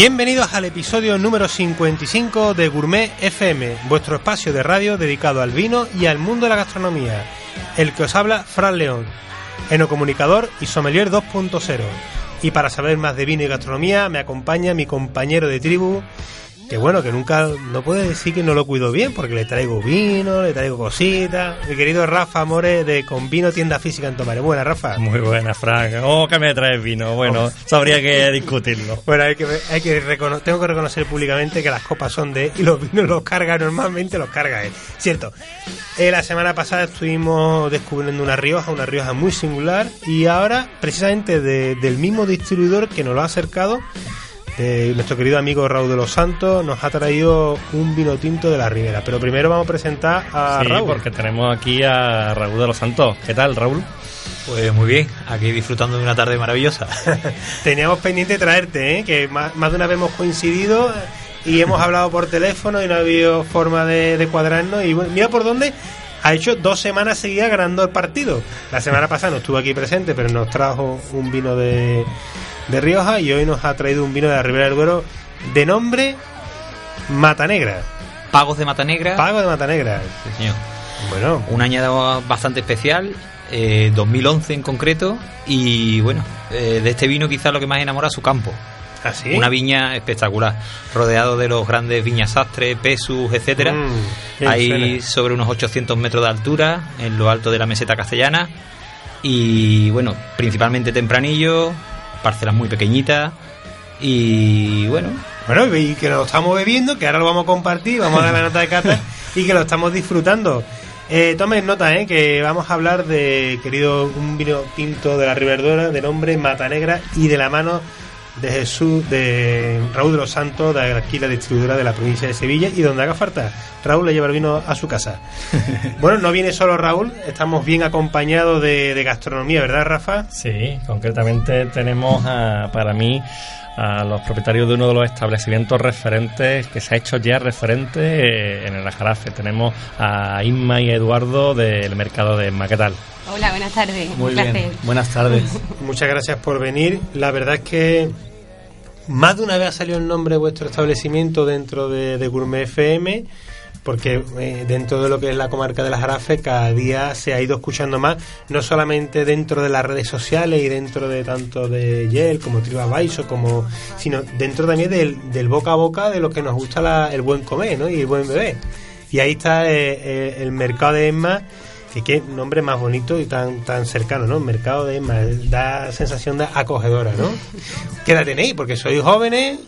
Bienvenidos al episodio número 55 de Gourmet FM, vuestro espacio de radio dedicado al vino y al mundo de la gastronomía. El que os habla, Fran León, enocomunicador y sommelier 2.0. Y para saber más de vino y gastronomía me acompaña mi compañero de tribu, que bueno, que nunca, no puede decir que no lo cuido bien, porque le traigo vino, le traigo cositas. Mi querido Rafa More de Con Vino Tienda Física en Tomare. Buena, Rafa. Muy buena, Frank. Oh, que me traes vino. Bueno, oh. sabría que discutirlo. Bueno, hay que, hay que tengo que reconocer públicamente que las copas son de y los vinos los carga normalmente, los carga él. Cierto. Eh, la semana pasada estuvimos descubriendo una Rioja, una Rioja muy singular, y ahora, precisamente del mismo distribuidor que nos lo ha acercado, eh, nuestro querido amigo Raúl de los Santos nos ha traído un vino tinto de la Ribera. Pero primero vamos a presentar a sí, Raúl. porque tenemos aquí a Raúl de los Santos. ¿Qué tal, Raúl? Pues muy bien, aquí disfrutando de una tarde maravillosa. Teníamos pendiente traerte, ¿eh? que más, de una vez hemos coincidido y hemos hablado por teléfono y no ha habido forma de, cuadrarnos. Y mira por dónde ha hecho dos semanas seguidas ganando el partido. La semana pasada no estuvo aquí presente, pero nos trajo un vino de, de Rioja y hoy nos ha traído un vino de la Ribera del Duero de nombre Mata Negra. Pagos de Mata Negra. Pagos de Mata Negra. Sí, señor. Bueno. Un añado bastante especial, 2011 eh, en concreto, y bueno, eh, de este vino quizás lo que más enamora es su campo. ¿Ah, Una viña espectacular, rodeado de los grandes viñasastres, pesus, etcétera. Mm, Hay sobre unos 800 metros de altura en lo alto de la meseta castellana. Y bueno, principalmente tempranillo, parcelas muy pequeñitas y bueno. Bueno, y que lo estamos bebiendo, que ahora lo vamos a compartir, vamos a dar la nota de cata y que lo estamos disfrutando. Eh, tomen nota, eh, que vamos a hablar de, querido, un vino tinto de la Riberdora de nombre Mata Negra y de la mano de Jesús, de Raúl de los Santos, de aquí la distribuidora de la provincia de Sevilla, y donde haga falta, Raúl le lleva el vino a su casa. bueno, no viene solo Raúl, estamos bien acompañados de, gastronomía, ¿verdad, Rafa? Sí, concretamente tenemos para mí a los propietarios de uno de los establecimientos referentes que se ha hecho ya referente eh, en el Ajarafe. Tenemos a Inma y Eduardo del mercado de Maquetal. Hola, buenas tardes. Muy bien. Buenas tardes. Muchas gracias por venir. La verdad es que más de una vez ha salido el nombre de vuestro establecimiento dentro de, Gourmet FM porque eh, dentro de lo que es la comarca de las Jarafes cada día se ha ido escuchando más, no solamente dentro de las redes sociales y dentro de tanto de Yel como Triba Baiso, como, sino dentro también del, boca a boca de lo que nos gusta el buen comer ¿no? y el buen beber. Y ahí está eh, eh, el mercado de Emma que qué nombre más bonito y tan tan cercano, ¿no? Mercado de da sensación de acogedora, ¿no? ¿Qué edad tenéis? Porque sois jóvenes.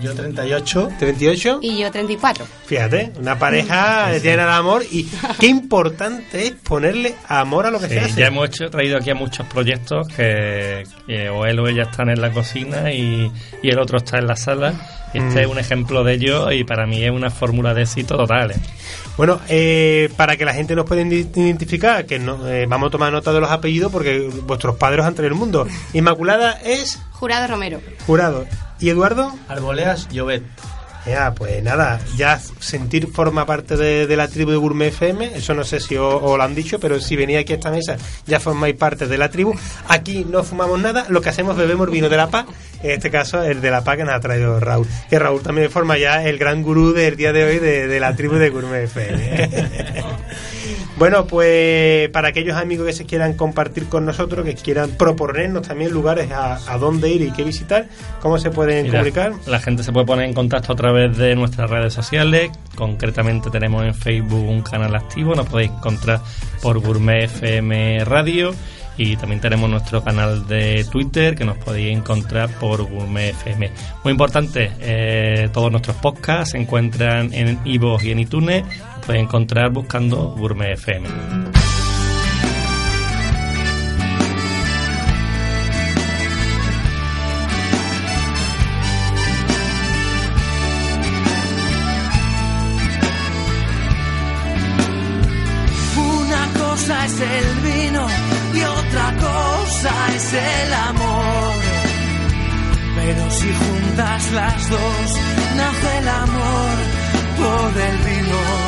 Yo 38. 38. Y yo 34. Fíjate, una pareja llena de amor y qué importante es ponerle amor a lo que se hace. Ya hemos traído aquí a muchos proyectos que, o él o ella están en la cocina y, y el otro está en la sala. Este mm. es un ejemplo de ello y para mí es una fórmula de éxito total. ¿eh? Bueno, eh, para que la gente nos pueda identificar, que no, eh, vamos a tomar nota de los apellidos porque vuestros padres han traído el mundo. Inmaculada es... Jurado Romero. Jurado. ¿Y Eduardo? Arboleas Llobet. Ya, pues nada, ya sentir forma parte de, la tribu de Gourmet FM, eso no sé si os, lo han dicho, pero si venía aquí a esta mesa ya formáis parte de la tribu. Aquí no fumamos nada, lo que hacemos bebemos vino de la paz, en este caso el de la paz que nos ha traído Raúl. Que Raúl también forma ya el gran gurú del día de hoy de, de la tribu de Gourmet FM. Bueno, pues para aquellos amigos que se quieran compartir con nosotros, que quieran proponernos también lugares a, dónde ir y qué visitar, ¿cómo se pueden comunicar? La gente se puede poner en contacto a través de nuestras redes sociales. Concretamente tenemos en Facebook un canal activo, nos podéis encontrar por Gourmet FM Radio y también tenemos nuestro canal de Twitter que nos podéis encontrar por Gourmet FM. Muy importante, eh, todos nuestros podcasts se encuentran en iVoox y en iTunes, podéis encontrar buscando Gourmet FM. es el vino y otra cosa es el amor. Pero si juntas las dos, nace el amor por el vino.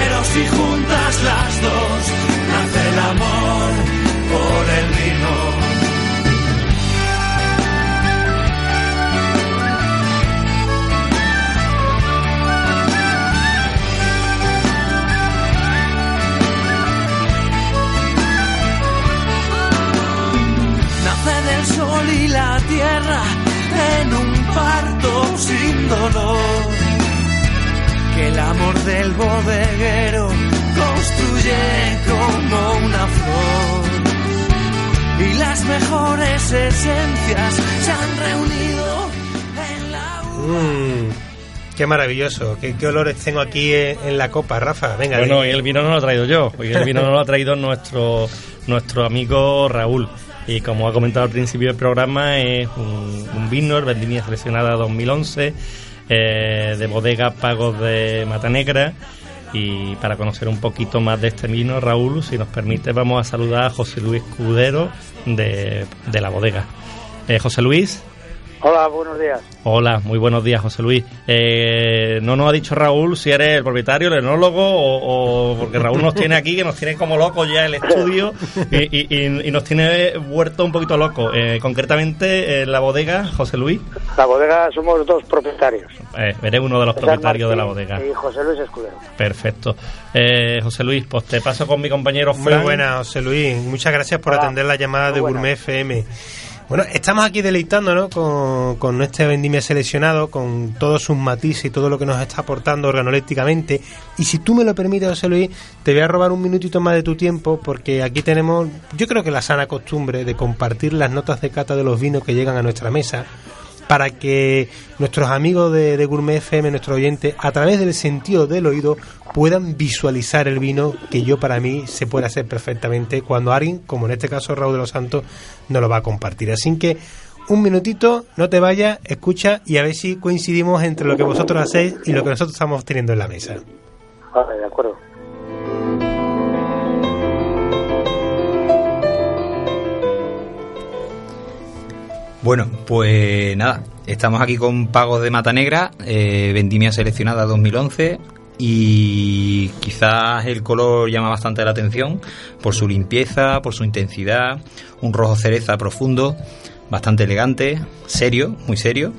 Pero si juntas las dos, nace el amor por el vino. y la tierra en un parto sin dolor. Que el amor del bodeguero construye como una flor. Y las mejores esencias se han reunido en la... Mm, qué maravilloso, qué, olores tengo aquí en, la copa, Rafa. Venga, bueno, y el vino no lo he traído yo, hoy el vino no lo ha traído nuestro, nuestro amigo Raúl. Y como ha comentado al principio del programa, es un, vino, el Vendimia Seleccionada 2011, eh, de bodega Pagos de Mata Negra. Y para conocer un poquito más de este vino, Raúl, si nos permite, vamos a saludar a José Luis Cudero de, de la bodega. Eh, José Luis. Hola, buenos días. Hola, muy buenos días, José Luis. Eh, no nos ha dicho Raúl si eres el propietario, el enólogo, o, porque Raúl nos tiene aquí, que nos tiene como locos ya el estudio y, nos tiene vuelto un poquito locos. Eh, concretamente, la bodega, José Luis. La bodega somos dos propietarios. Eh, eres uno de los propietarios de la bodega. Y José Luis Escudero. Perfecto. Eh, José Luis, pues te paso con mi compañero Frank. Muy buena, José Luis. Muchas gracias por atender la llamada de Gourmet FM. Bueno, estamos aquí deleitándonos con, con este vendimia seleccionado, con todos sus matices y todo lo que nos está aportando organolépticamente. Y si tú me lo permites, José Luis, te voy a robar un minutito más de tu tiempo, porque aquí tenemos, yo creo que la sana costumbre de compartir las notas de cata de los vinos que llegan a nuestra mesa para que nuestros amigos de, Gourmet FM, nuestros oyentes, a través del sentido del oído, puedan visualizar el vino que yo para mí se puede hacer perfectamente cuando alguien, como en este caso Raúl de los Santos, no lo va a compartir. Así que un minutito, no te vayas, escucha y a ver si coincidimos entre lo que vosotros hacéis y lo que nosotros estamos teniendo en la mesa. Vale, de acuerdo. Bueno, pues nada, estamos aquí con Pagos de Mata Negra, eh, vendimia seleccionada 2011 y quizás el color llama bastante la atención por su limpieza, por su intensidad, un rojo cereza profundo, bastante elegante, serio, muy serio.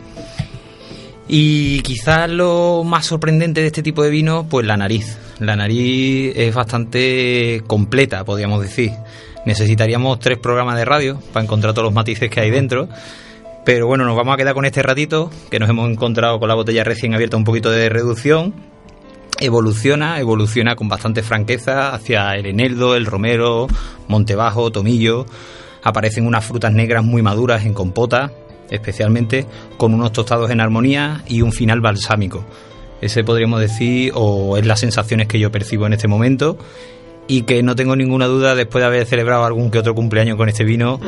Y quizás lo más sorprendente de este tipo de vino, pues la nariz. La nariz es bastante completa, podríamos decir necesitaríamos tres programas de radio para encontrar todos los matices que hay dentro. Pero bueno, nos vamos a quedar con este ratito, que nos hemos encontrado con la botella recién abierta un poquito de reducción. Evoluciona, evoluciona con bastante franqueza hacia el eneldo, el romero, montebajo, tomillo. Aparecen unas frutas negras muy maduras en compota, especialmente con unos tostados en armonía y un final balsámico. Ese podríamos decir, o es las sensaciones que yo percibo en este momento y que no tengo ninguna duda después de haber celebrado algún que otro cumpleaños con este vino,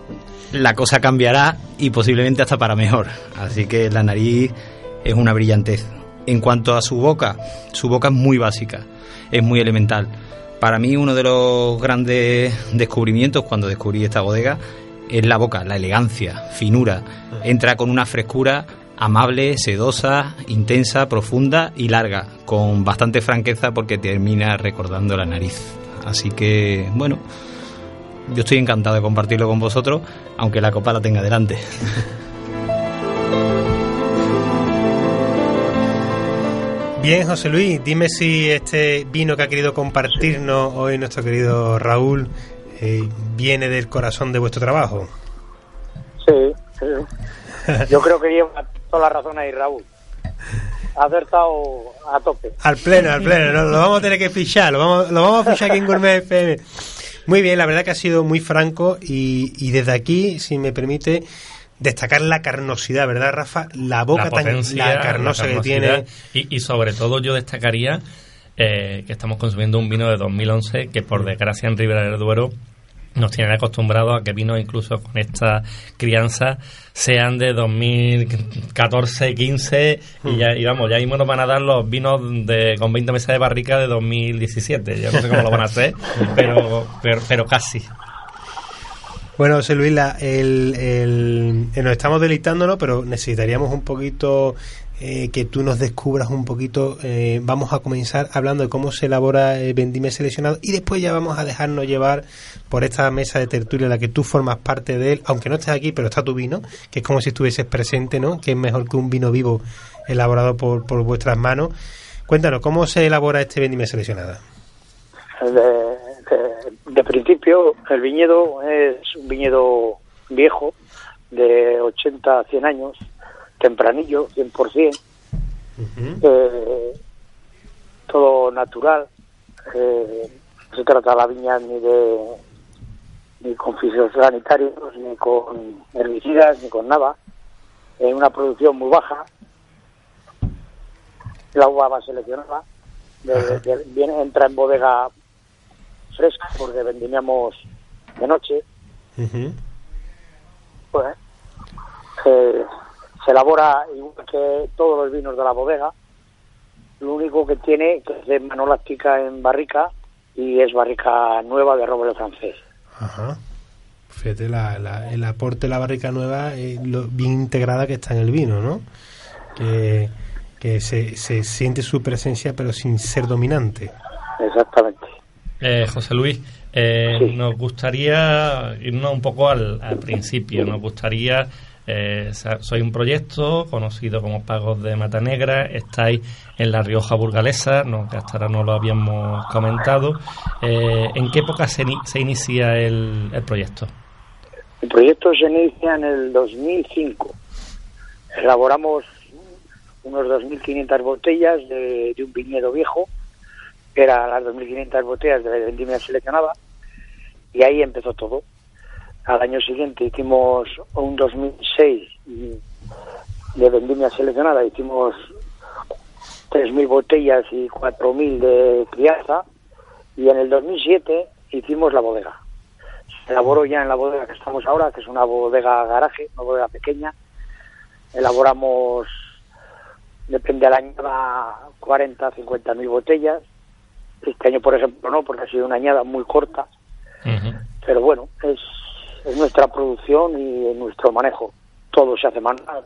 la cosa cambiará y posiblemente hasta para mejor. Así que la nariz es una brillantez. En cuanto a su boca, su boca es muy básica, es muy elemental. Para mí uno de los grandes descubrimientos cuando descubrí esta bodega es la boca, la elegancia, finura. Entra con una frescura amable, sedosa, intensa, profunda y larga, con bastante franqueza porque termina recordando la nariz. Así que, bueno, yo estoy encantado de compartirlo con vosotros, aunque la copa la tenga delante. Bien, José Luis, dime si este vino que ha querido compartirnos hoy nuestro querido Raúl eh, viene del corazón de vuestro trabajo. Sí, sí. Yo creo que lleva toda la razón ahí, Raúl. Ha acertado a tope. Al pleno, al pleno. ¿no? Lo vamos a tener que fichar, lo vamos, lo vamos a fichar aquí en Gourmet FM. Muy bien, la verdad que ha sido muy franco y, y desde aquí, si me permite, destacar la carnosidad, ¿verdad, Rafa? La boca la tan la carnosa la que tiene. Y, y sobre todo yo destacaría eh, que estamos consumiendo un vino de 2011 que por desgracia en Ribera del Duero nos tienen acostumbrados a que vinos incluso con esta crianza sean de 2014, 15 y, ya, y vamos, ya mismo nos van a dar los vinos de, con 20 meses de barrica de 2017. Yo no sé cómo lo van a hacer, pero, pero, pero casi. Bueno, José Luis, la- el, el- nos estamos deleitándonos, pero necesitaríamos un poquito eh, que tú nos descubras un poquito. eh, vamos a comenzar hablando de cómo se elabora el vendimia seleccionado y después ya vamos a dejarnos llevar por esta mesa de tertulia en la que tú formas parte de él, aunque no estés aquí, pero está tu vino, que es como si estuvieses presente, ¿no? Que es mejor que un vino vivo elaborado por, por vuestras manos. Cuéntanos, ¿cómo se elabora este vendimia seleccionada? De, de- de principio, el viñedo es un viñedo viejo, de 80 a 100 años, tempranillo, 100%, eh, todo natural. eh, no se trata la viña ni de ni con fitosanitarios, ni con herbicidas, ni con nada. En una producción muy baja. La uva va seleccionada. de- de- viene, entra en bodega fresca porque vendíamos de noche. Pues, eh, se elabora igual que todos los vinos de la bodega. Lo único que tiene que es de mano láctica en barrica y es barrica nueva de roble francés. Ajá. Fíjate, la, la- el aporte de la barrica nueva, eh, lo bien integrada que está en el vino, ¿no? Que, que se, se siente su presencia pero sin ser dominante. Exactamente. Eh, José Luis, eh, Sí. nos gustaría irnos un poco al, al principio. Nos gustaría, eh, soy un proyecto conocido como Pagos de Mata Negra, estáis en La Rioja Burgalesa, no, que hasta ahora no lo habíamos comentado. Eh, ¿En qué época se, se inicia el, proyecto? El proyecto se inicia en el 2005. Elaboramos unos 2.500 botellas de, un viñedo viejo, que eran las 2.500 botellas de vendimia seleccionada, y ahí empezó todo. Al año siguiente hicimos un 2006 mm, de vendimia seleccionada, hicimos 3.000 botellas y 4.000 de crianza, y en el 2007 hicimos la bodega. Se elaboró ya en la bodega que estamos ahora, que es una bodega garaje, una bodega pequeña. Elaboramos, depende del año, 40, 50 mil botellas. Este año, por ejemplo, no, porque ha sido una añada muy corta. Pero bueno, es, es nuestra producción y nuestro manejo. Todo se hace manual.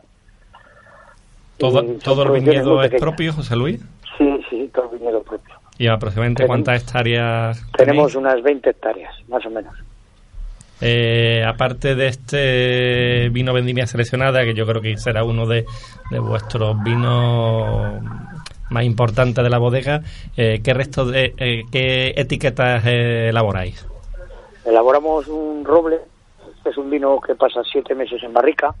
¿Todo, todo el viñedo es propio, José Luis? Sí, sí, todo el viñedo propio. ¿Y aproximadamente Tenemos- cuántas hectáreas Tenemos tenéis? unas 20 hectáreas, más o menos. Eh, aparte de este vino vendimia seleccionada, que yo creo que será uno de, de vuestros vinos más importantes de la bodega, eh, ¿qué resto de eh, qué etiquetas eh, elaboráis? Elaboramos un roble, es un vino que pasa siete meses en barrica.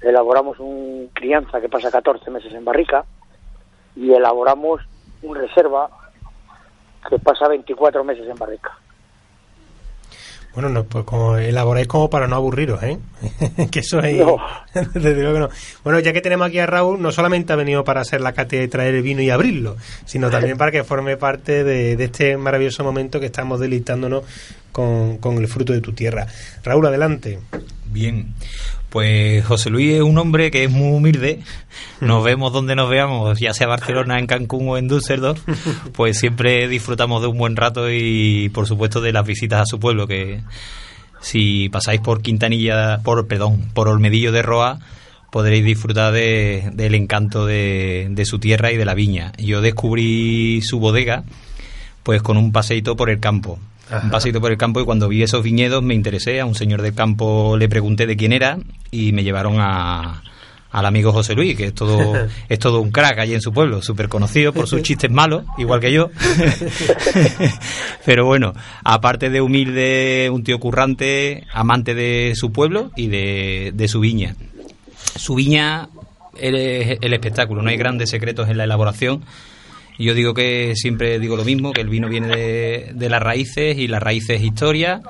Elaboramos un crianza que pasa 14 meses en barrica. Y elaboramos un reserva que pasa 24 meses en barrica. Bueno, no, pues como elaboráis como para no aburriros, ¿eh? que eso es... No. Desde luego que no. Bueno, ya que tenemos aquí a Raúl, no solamente ha venido para hacer la cátedra y traer el vino y abrirlo, sino también para que forme parte de, de este maravilloso momento que estamos deleitándonos con, con el fruto de tu tierra. Raúl, adelante. Bien, pues José Luis es un hombre que es muy humilde. Nos vemos donde nos veamos, ya sea Barcelona, en Cancún o en Düsseldorf, pues siempre disfrutamos de un buen rato y, por supuesto, de las visitas a su pueblo. Que si pasáis por Quintanilla, por perdón, por Olmedillo de Roa, podréis disfrutar de- del encanto de, de su tierra y de la viña. Yo descubrí su bodega, pues con un paseito por el campo. Un paseito por el campo y cuando vi esos viñedos me interesé, a un señor del campo le pregunté de quién era y me llevaron a, al amigo José Luis, que es todo, es todo un crack allí en su pueblo, súper conocido por sus chistes malos, igual que yo. Pero bueno, aparte de humilde, un tío currante, amante de su pueblo y de, de su viña. Su viña es el espectáculo, no hay grandes secretos en la elaboración. Yo digo que siempre digo lo mismo, que el vino viene de, las raíces y las raíces historia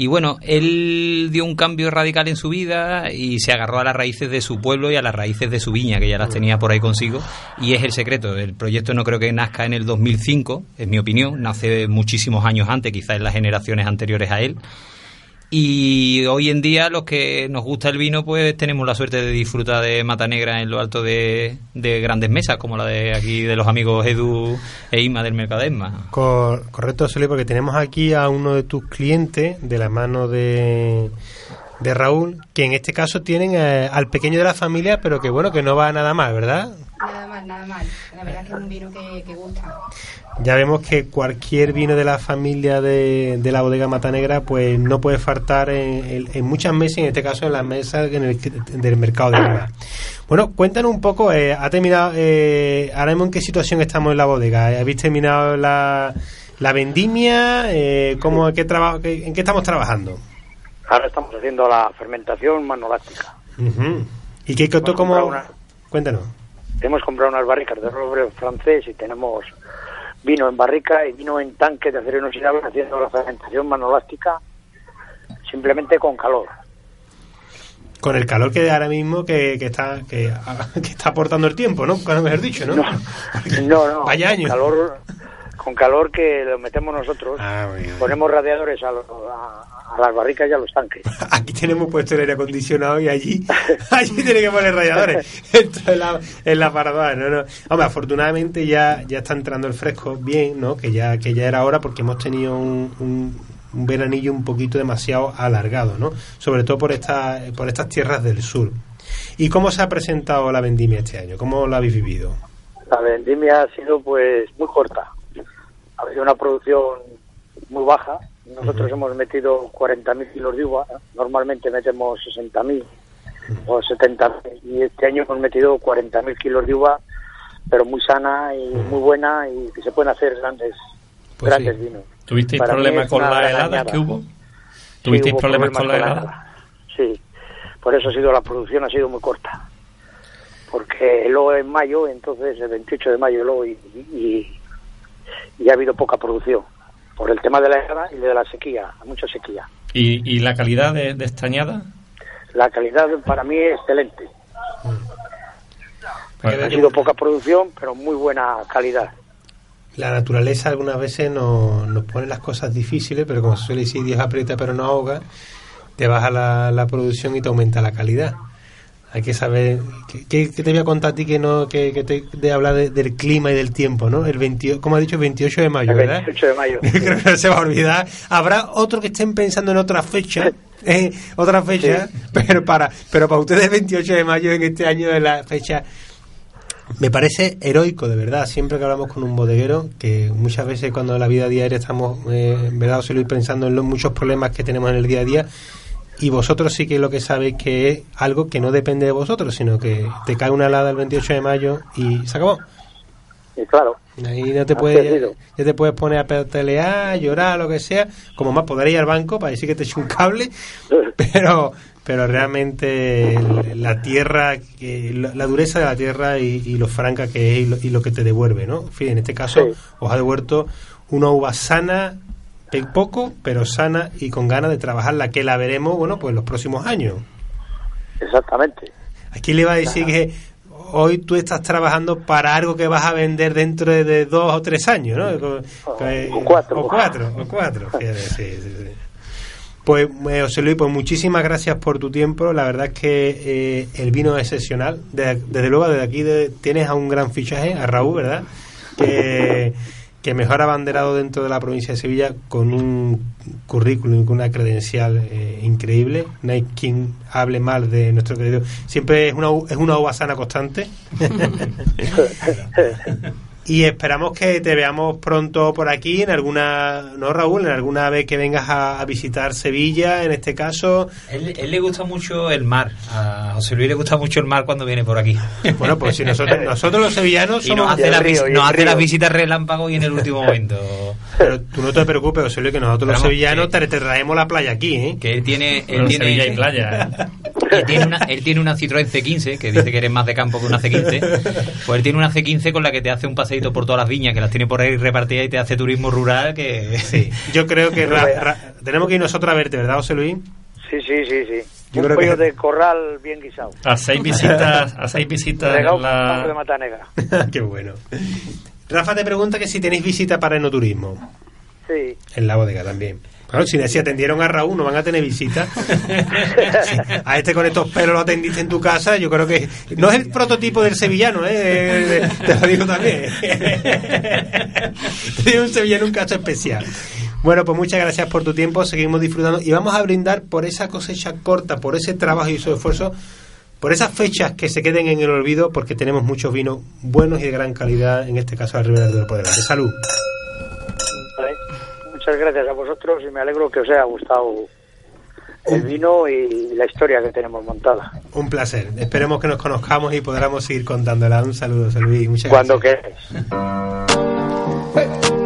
y bueno, él dio un cambio radical en su vida y se agarró a las raíces de su pueblo y a las raíces de su viña, que ya las tenía por ahí consigo. Y es el secreto. El proyecto no creo que nazca en el 2005, es mi opinión. Nace muchísimos años antes, quizás en las generaciones anteriores a él. Y hoy en día los que nos gusta el vino pues tenemos la suerte de disfrutar de Mata Negra en lo alto de, grandes mesas como la de aquí de los amigos Edu e Ima del Mercadesma. correcto, Solé, porque tenemos aquí a uno de tus clientes de la mano de, de Raúl, que en este caso tienen eh, al pequeño de la familia, pero que bueno, que no va nada mal, ¿verdad? Nada mal, nada mal. La verdad que es un vino que, que gusta ya vemos que cualquier vino de la familia de, la bodega Matanegra pues no puede faltar en, muchas mesas, en este caso en las mesas del mercado de Lima. Bueno, cuéntanos un poco, eh, ¿ha terminado, eh, ahora mismo en qué situación estamos en la bodega? ¿Habéis terminado la, la vendimia? Eh, ¿cómo, qué trabajo, ¿En qué estamos trabajando? Ahora estamos haciendo la fermentación manolástica. ¿Y qué costó como...? Cuéntanos. Hemos comprado unas barricas de roble francés y tenemos vino en barrica y vino en tanque de acero inoxidable haciendo la fermentación manolástica simplemente con calor. Con el calor que ahora mismo que, que está que, está aportando el tiempo, ¿no? Mejor dicho, ¿no? No, no. Vaya año. Calor, con calor que lo metemos nosotros. Ah, ponemos radiadores a, las barricas y a los tanques. Aquí tenemos puesto el aire acondicionado y allí allí tiene que poner radiadores. Esto es la, en la parada, no, no. Hombre, afortunadamente ya, ya está entrando el fresco bien, ¿no? Que ya, que ya era hora porque hemos tenido un, un, un veranillo un poquito demasiado alargado, ¿no? Sobre todo por, esta, por estas tierras del sur. ¿Y cómo se ha presentado la vendimia este año? ¿Cómo la habéis vivido? La vendimia ha sido pues muy corta ha habido una producción muy baja. Nosotros hemos metido 40.000 kilos de uva, normalmente metemos 60.000 o 70.000 y este año hemos metido 40.000 kilos de uva, pero muy sana y muy buena y que se pueden hacer grandes, pues grandes vinos. ¿Tuvisteis problemas con la helada que hubo? ¿Tuvisteis problemas, con la helada? Sí, por eso ha sido la producción ha sido muy corta. Porque luego en mayo, entonces el 28 de mayo luego y y ha habido poca producción por el tema de la guerra y de la sequía, mucha sequía. ¿Y, y la calidad de, de esta añada? La calidad para mí es excelente. Ha sido poca producción, pero muy buena calidad. La naturaleza algunas veces nos, nos pone las cosas difíciles, pero como se suele decir, Dios aprieta pero no ahoga, te baja la, la producción y te aumenta la calidad hay que saber ¿qué, te voy a contar a ti que no que, que te de hablar del clima y del tiempo no el 28 como ha dicho 28 de mayo ¿verdad? 28 de mayo creo que no se va a olvidar. Habrá otro que estén pensando en otra fecha eh, otra fecha pero para pero para ustedes 28 de mayo en este año de la fecha me parece heroico de verdad. Siempre que hablamos con un bodeguero que muchas veces cuando en la vida diaria estamos eh, en verdad os pensando en los muchos problemas que tenemos en el día a día y vosotros sí que lo que sabéis que es algo que no depende de vosotros, sino que te cae una helada el 28 de mayo y se acabó. Y claro. Ahí no te puedes, ya, te puedes poner a pelear, llorar, lo que sea, como más podréis ir al banco para decir que te eche un cable, pero pero realmente la tierra, la dureza de la tierra y, lo franca que es y lo, que te devuelve, ¿no? En fin, en este caso os ha devuelto una uva sana, poco, pero sana y con ganas de trabajar la que la veremos, bueno, pues los próximos años. Exactamente. Aquí le va a decir que hoy tú estás trabajando para algo que vas a vender dentro de, dos o tres años, ¿no? O, cuatro. O cuatro, o cuatro. Pues, eh, José Luis, pues muchísimas gracias por tu tiempo. La verdad es que eh, el vino es excepcional. desde luego, desde aquí tienes a un gran fichaje, a Raúl, ¿verdad? Que que mejor abanderado dentro de la provincia de Sevilla con un currículum con una credencial eh, increíble. No hay quien hable mal de nuestro querido. Siempre es una, es una sana constante. Y esperamos que te veamos pronto por aquí, en alguna, no Raúl, en alguna vez que vengas a, visitar Sevilla, en este caso. Él, él, le gusta mucho el mar, a José Luis le gusta mucho el mar cuando viene por aquí. Bueno, pues si nosotros, nosotros los sevillanos somos... Y nos hace, hace las visitas relámpago y en el último momento. Pero tú no te preocupes, José Luis, que nosotros los sevillanos te, traemos la playa aquí, ¿eh? Que él tiene... Él tiene Sevilla y playa. Él tiene, una, él tiene una Citroën C15, que dice que eres más de campo que una C15. Pues él tiene una C15 con la que te hace un paseo por todas las viñas, que las tiene por ahí repartidas y te hace turismo rural, que... Sí, yo creo que tenemos que ir nosotros a verte, ¿verdad, José Luis? Sí, sí, sí, sí. Yo un pollo de corral bien guisado. A seis visitas, a seis visitas en la... de Mata Negra. Qué bueno. Rafa te pregunta que si tenéis visita para enoturismo. Sí. En la bodega también. Claro, si, si atendieron a Raúl, no van a tener visita. a este con estos pelos lo atendiste en tu casa, yo creo que no es el prototipo del sevillano, ¿eh? te lo digo también. Tiene un sevillano un caso especial. Bueno, pues muchas gracias por tu tiempo, seguimos disfrutando y vamos a brindar por esa cosecha corta, por ese trabajo y ese esfuerzo, por esas fechas que se queden en el olvido, porque tenemos muchos vinos buenos y de gran calidad, en este caso al Ribera del Poder. De salud muchas gracias a vosotros y me alegro que os haya gustado el vino y la historia que tenemos montada. Un placer. Esperemos que nos conozcamos y podamos seguir contándola. Un saludo, Luis. Muchas Cuando gracias. Bueno,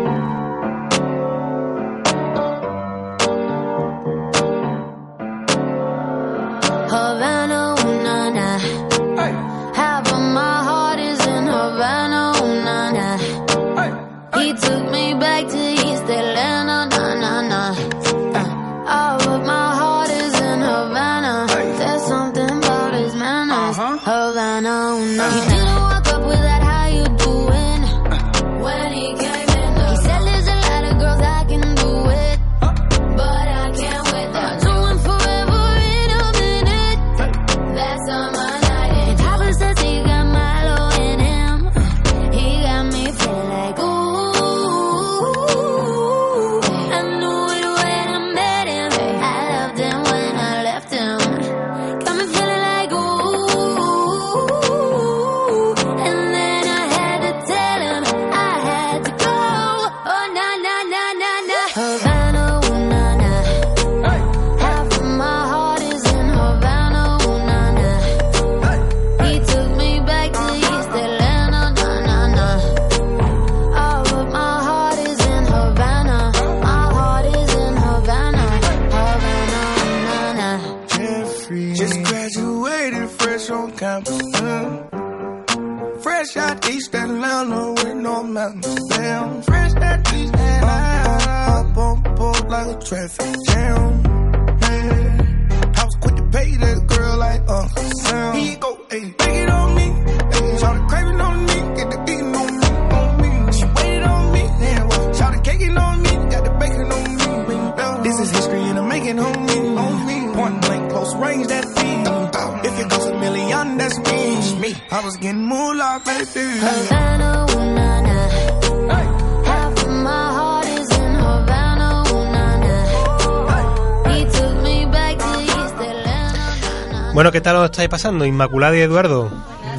pasando, Inmaculada y Eduardo?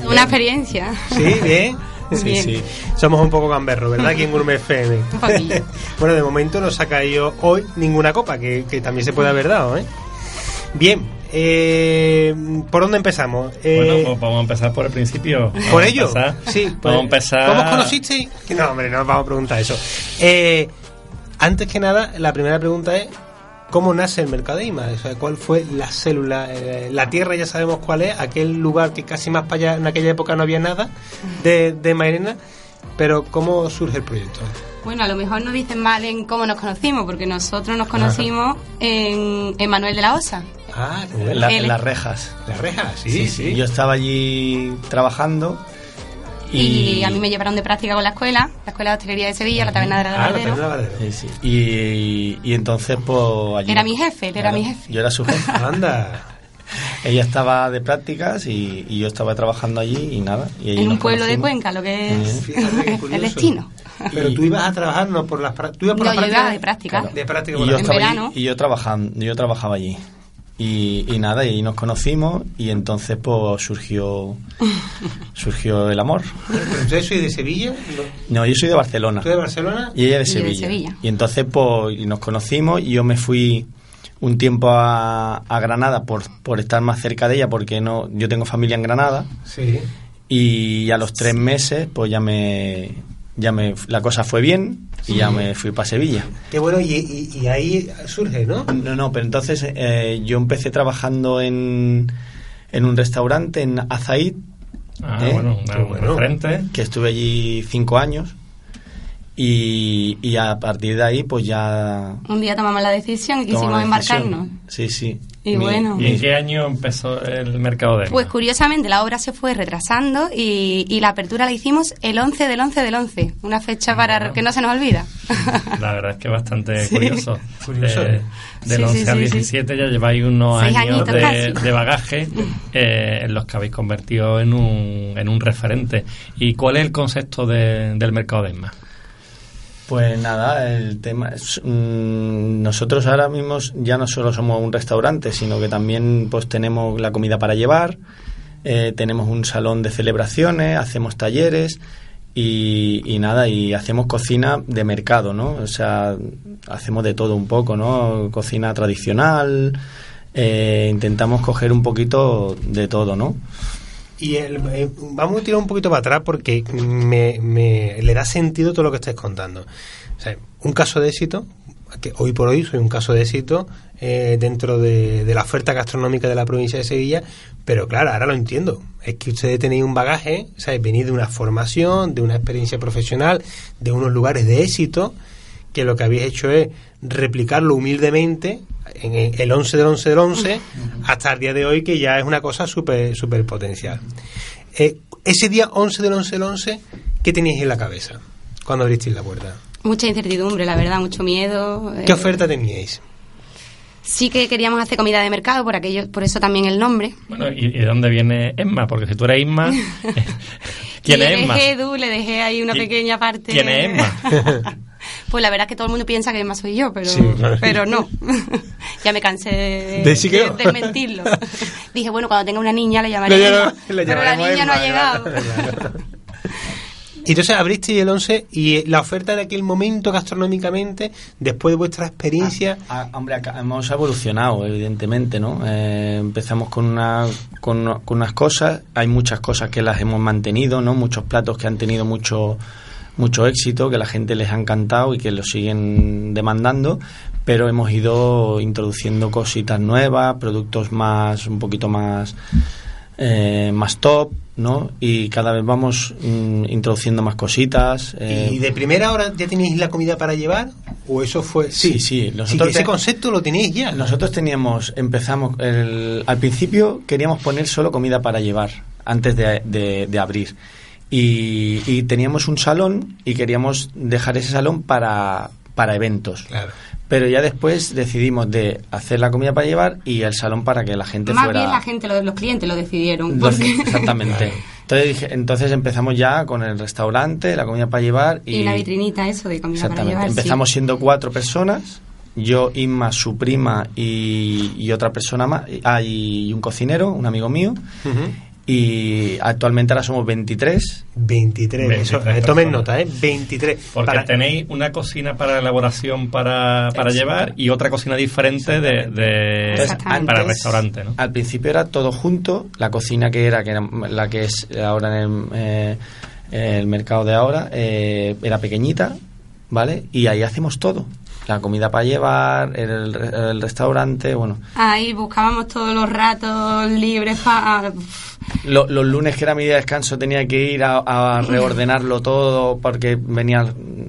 Una experiencia. Sí, bien. Sí, sí. Somos un poco gamberros, ¿verdad? Aquí en Gourmet FM. bueno, de momento no se ha caído hoy ninguna copa, que, también se puede haber dado, ¿eh? Bien, eh, ¿por dónde empezamos? Eh, bueno, pues vamos a empezar por el principio. ¿Por ello? Sí, pues, vamos a empezar. ¿Cómo os conocisteis? No, hombre, no nos vamos a preguntar eso. Eh, antes que nada, la primera pregunta es: ¿Cómo nace el Mercadeima? O sea, ¿Cuál fue la célula? Eh, la Tierra ya sabemos cuál es, aquel lugar que casi más para allá en aquella época no había nada de, de Mairena, pero ¿cómo surge el proyecto? Bueno, a lo mejor nos dicen mal en cómo nos conocimos, porque nosotros nos conocimos en, Manuel de la Osa. Ah, en, las rejas. Las rejas, sí, sí, Yo estaba allí trabajando y, a mí me llevaron de práctica con la escuela, la Escuela de Hostelería de Sevilla, la Taberna de la ah, Sí, sí. Y, y, entonces, pues allí... Era mi jefe, él era mi jefe. Yo era su jefe. Anda. Ella estaba de prácticas y, yo estaba trabajando allí y nada. Y en un pueblo de Cuenca, lo que es el destino. Pero tú ibas a trabajar no por las ¿tú ibas por no, yo iba de práctica. de práctica y yo en verano. y yo trabajando, yo trabajaba allí. Y, y nada, y nos conocimos y entonces pues surgió surgió el amor. ¿Pero ustedes sois de Sevilla? No, yo soy de Barcelona. ¿Tú de Barcelona? Y ella de Y de Sevilla. Sevilla. Y entonces pues y nos conocimos y yo me fui un tiempo a, a Granada por, por estar más cerca de ella porque no yo tengo familia en Granada Sí. y a los tres meses pues ya me ya me la cosa fue bien y ya me fui para Sevilla. Qué bueno, y, y- y ahí surge, ¿no? No, no, pero entonces eh, yo empecé trabajando en, en un restaurante en Azaid, Ah, ¿Eh? bueno, un bueno. referente. que estuve allí cinco años y, y a partir de ahí pues ya... Un día tomamos la decisión y quisimos embarcarnos. Sí, sí. Y bueno. ¿Y en qué año empezó el mercado de Pues curiosamente la obra se fue retrasando y, y la apertura la hicimos el 11 del 11 del 11, una fecha para Bueno. que no se nos olvida. La verdad es que es bastante Sí. curioso. Curioso, De- ¿eh? del Sí, 11 sí, al sí, sí. 17 ya lleváis unos Seis años de, de bagaje eh, en los que habéis convertido en un, en un referente. ¿Y cuál es el concepto de- del mercado de ESMA? Pues nada, el tema es, mm, nosotros ahora mismo ya no solo somos un restaurante, sino que también pues tenemos la comida para llevar, eh, tenemos un salón de celebraciones, hacemos talleres y, y nada, y hacemos cocina de mercado, ¿no? O sea, hacemos de todo un poco, ¿no? Cocina tradicional, eh, intentamos coger un poquito de todo, ¿no? Y el- eh, vamos a tirar un poquito para atrás porque me, me- le da sentido todo lo que estáis contando. O sea, un caso de éxito, que hoy por hoy soy un caso de éxito eh, dentro de, la oferta gastronómica de la provincia de Sevilla, pero claro, ahora lo entiendo. Es que ustedes tenéis un bagaje, ¿sabes? venís de una formación, de una experiencia profesional, de unos lugares de éxito, que lo que habéis hecho es replicarlo humildemente en el 11 del 11 del 11 hasta el día de hoy que ya es una cosa súper súper potencial. Eh, ese día 11 del 11 del 11, ¿qué teníais en la cabeza cuando abristeis la puerta? Mucha incertidumbre, la verdad, mucho miedo. ¿Qué eh, oferta teníais? Sí que queríamos hacer comida de mercado, por aquello, por eso también el nombre. Bueno, ¿y, y de dónde viene Esma? Porque si tú eres Isma, ¿quién es le Esma? dejé Edu, le dejé ahí una ¿Qui- pequeña parte. quién es Emma? Pues la verdad es que todo el mundo piensa que Emma soy yo, pero, Sí, claro. pero no. ya me cansé de, De mentirlo. Dije, bueno, cuando tenga una niña le llamaré Le pero la niña no ha llegado. entonces abristeis el 11 y la oferta de aquel momento gastronómicamente, después de vuestra experiencia, Ah, hombre, acá hemos evolucionado, evidentemente, ¿no? Eh, empezamos con, una, con, con unas cosas, hay muchas cosas que las hemos mantenido, ¿no? Muchos platos que han tenido mucho mucho éxito, que la gente les ha encantado y que lo siguen demandando, pero hemos ido introduciendo cositas nuevas, productos más, un poquito más, eh, más top, ¿no? Y cada vez vamos mm, introduciendo más cositas. eh, ¿y de primera hora ya teníais la comida para llevar? ¿O eso fue...? Sí, sí, Sí, nosotros que ese concepto lo teníais ya. Nosotros teníamos, empezamos, el- al principio queríamos poner solo comida para llevar antes de, de- de abrir. Y, y teníamos un salón y queríamos dejar ese salón para, para eventos. Claro. Pero ya después decidimos de hacer la comida para llevar y el salón para que la gente Más fuera... bien la gente, los, los clientes lo decidieron. Los- porque- Exactamente. Entonces, dije- entonces empezamos ya con el restaurante, la comida para llevar y, y la vitrinita, eso de comida para llevar. sí. Empezamos siendo cuatro personas, yo, Inma, su prima y, y otra persona más, ah, y un cocinero, un amigo mío, Ujú. Y actualmente ahora somos 23. 23, 23 eso, eh, tomen nota, ¿eh? 23. Porque Para- tenéis una cocina para elaboración para, para llevar y otra cocina diferente de, de- Entonces, para restaurante, ¿no? Al principio era todo junto, la cocina que era, que era la que es ahora en el, eh, el mercado de ahora, eh, era pequeñita, ¿vale? Y ahí hacemos todo. La comida para llevar, el, el restaurante, bueno. Ahí buscábamos todos los ratos libres para... Lo- los lunes que era mi día de descanso tenía que ir a, a reordenarlo todo porque venía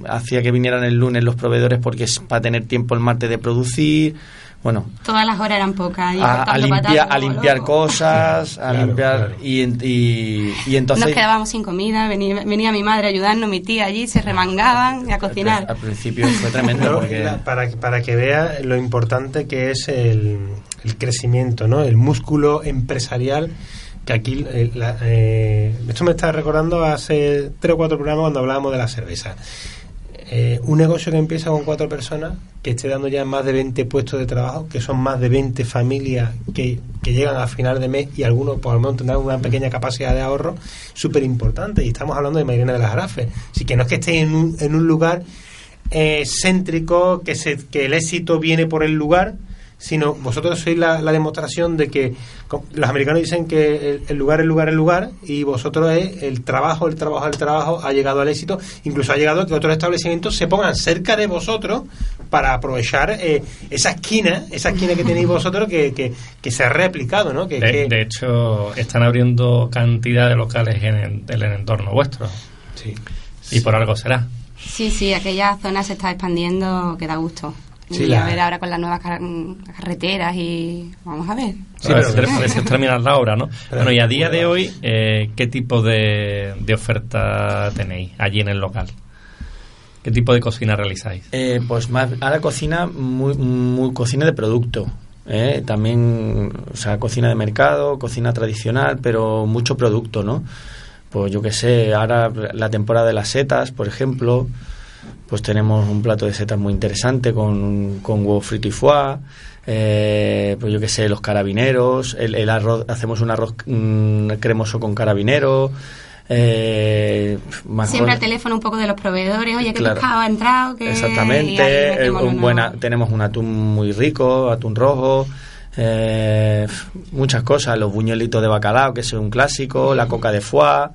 hacía que vinieran el lunes los proveedores porque es para tener tiempo el martes de producir bueno Todas las horas eran pocas. a, limpiar a cosas a Claro, limpiar claro. Y, en- y, y entonces Nos quedábamos sin comida, venía, venía mi madre ayudarnos, mi tía allí, se remangaban a cocinar. al principio fue tremendo porque para, para que vea lo importante que es el, el crecimiento, ¿no? El músculo empresarial que aquí... eh, la- eh, esto me está recordando hace tres o cuatro programas cuando hablábamos de la cerveza. Eh, un negocio que empieza con cuatro personas, que esté dando ya más de 20 puestos de trabajo, que son más de 20 familias que, que llegan a final de mes y algunos por lo menos tendrán una pequeña capacidad de ahorro, súper importante. Y estamos hablando de Mairena de las Jarafes. Así que no es que esté en un, en un lugar eh, céntrico, que, se, que el éxito viene por el lugar, sino vosotros sois la, la demostración de que los americanos dicen que el, el lugar, el lugar, el lugar, y vosotros es el trabajo, el trabajo, el trabajo, ha llegado al éxito, incluso ha llegado a que otros establecimientos se pongan cerca de vosotros para aprovechar eh, esa esquina, esa esquina que tenéis vosotros que, que, que se ha replicado, ¿no? Que, De, que- de hecho, están abriendo cantidad de locales en el, en el entorno vuestro. Sí. Y por algo será. Sí, sí, aquella zona se está expandiendo que da gusto. Sí, y la- a ver ahora con las nuevas car- mm, carreteras y vamos a ver. Sí, pero- si te- si terminas la hora, ¿no? Pero- Bueno, y a día de hoy, eh, ¿qué tipo de, de oferta tenéis allí en el local? ¿Qué tipo de cocina realizáis? Eh, pues más, ahora cocina muy, muy cocina de producto. ¿eh? También, o sea, cocina de mercado, cocina tradicional, pero mucho producto, ¿no? Pues yo qué sé, ahora la temporada de las setas, por ejemplo, pues tenemos un plato de setas muy interesante con, con huevo frito y foie. eh, pues yo qué sé, los carabineros, el, el arroz, hacemos un arroz mm, cremoso con carabinero. Eh, mejor- Siempre al teléfono un poco de los proveedores, oye, que Claro. pescado ha entrado, que... Exactamente, eh, un buena, tenemos un atún muy rico, atún rojo, eh, muchas cosas, los buñuelitos de bacalao, que es un clásico, la coca de foie,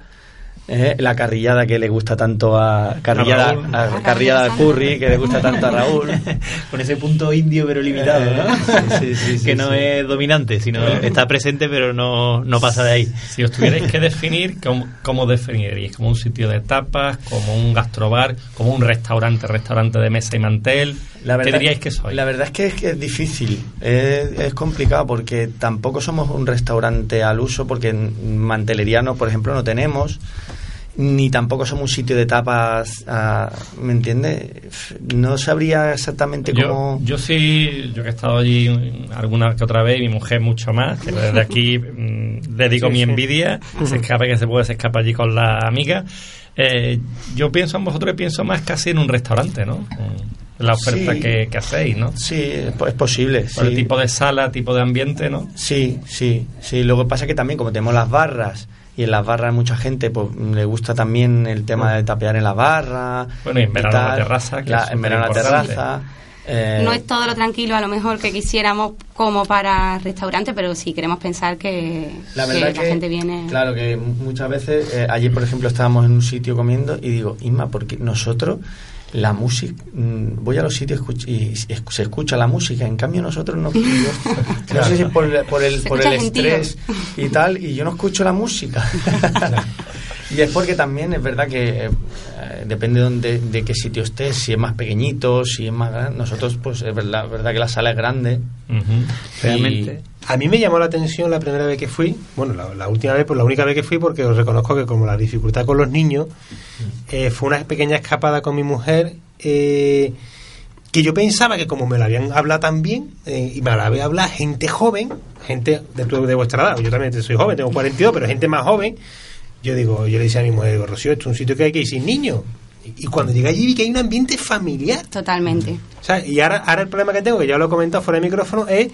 eh, la carrillada que le gusta tanto a carrillada, A carrillada al curry que le gusta tanto a Raúl. Con ese punto indio pero limitado, ¿no? Sí, sí, sí, que no sí. es dominante, sino está presente pero no, no pasa de ahí. Si os tuvierais que definir, ¿cómo, cómo definiríais? ¿Como un sitio de tapas? ¿Como un gastrobar? ¿Como un restaurante, restaurante de mesa y mantel? ¿Qué diríais que sois? La verdad es que es, que es difícil, es, es complicado porque tampoco somos un restaurante al uso, porque en mantelería no, por ejemplo, no tenemos, ni tampoco somos un sitio de tapas, ah, ¿me entiendes? No sabría exactamente cómo... yo sí, yo que he estado allí alguna que otra vez y mi mujer mucho más, que desde aquí mm, le digo Sí, mi sí. envidia, se escapa que se puede, se escapa allí con la amiga. Eh, yo pienso en vosotros y pienso más casi en un restaurante, ¿no? La oferta Sí. que, que hacéis, ¿no? Sí, es po- es posible. Por el tipo de sala, tipo de ambiente, ¿no? Sí, sí, sí. Lo que pasa es que también como tenemos las barras y en las barras mucha gente pues le gusta también el tema de tapear en la barra. Bueno, y en verano la terraza, que La- es en verano la terraza. eh, No es todo lo tranquilo a lo mejor que quisiéramos como para restaurante, pero sí queremos pensar que La que la que, gente viene... Claro, que mu- muchas veces, eh, ayer por ejemplo estábamos en un sitio comiendo y digo, Isma, porque nosotros la música, mm, voy a los sitios escuch- y se escucha la música, en cambio nosotros no. yo- no sé si por, el- por el, por el estrés y tal, y yo no escucho la música. y es porque también es verdad que eh, depende de, dónde- de qué sitio estés, si es más pequeñito, si es más grande. Nosotros, pues es verdad, verdad que la sala es grande. Realmente. A mí me llamó la atención la primera vez que fui, bueno, la, la última vez, pues la única vez que fui, porque os reconozco que como la dificultad con los niños, eh, fue una pequeña escapada con mi mujer, eh, que yo pensaba que como me la habían hablado tan bien, eh, y me la había hablado gente joven, gente de, tu- de vuestra edad, yo también soy joven, tengo 42, pero gente más joven, yo digo, yo le decía a mi mujer, digo, Rocío, esto es un sitio que hay que ir sin niños. Y, y cuando llegué allí vi que hay un ambiente familiar. Totalmente. O sea, y ahora, ahora el problema que tengo, que ya lo he comentado fuera de micrófono, es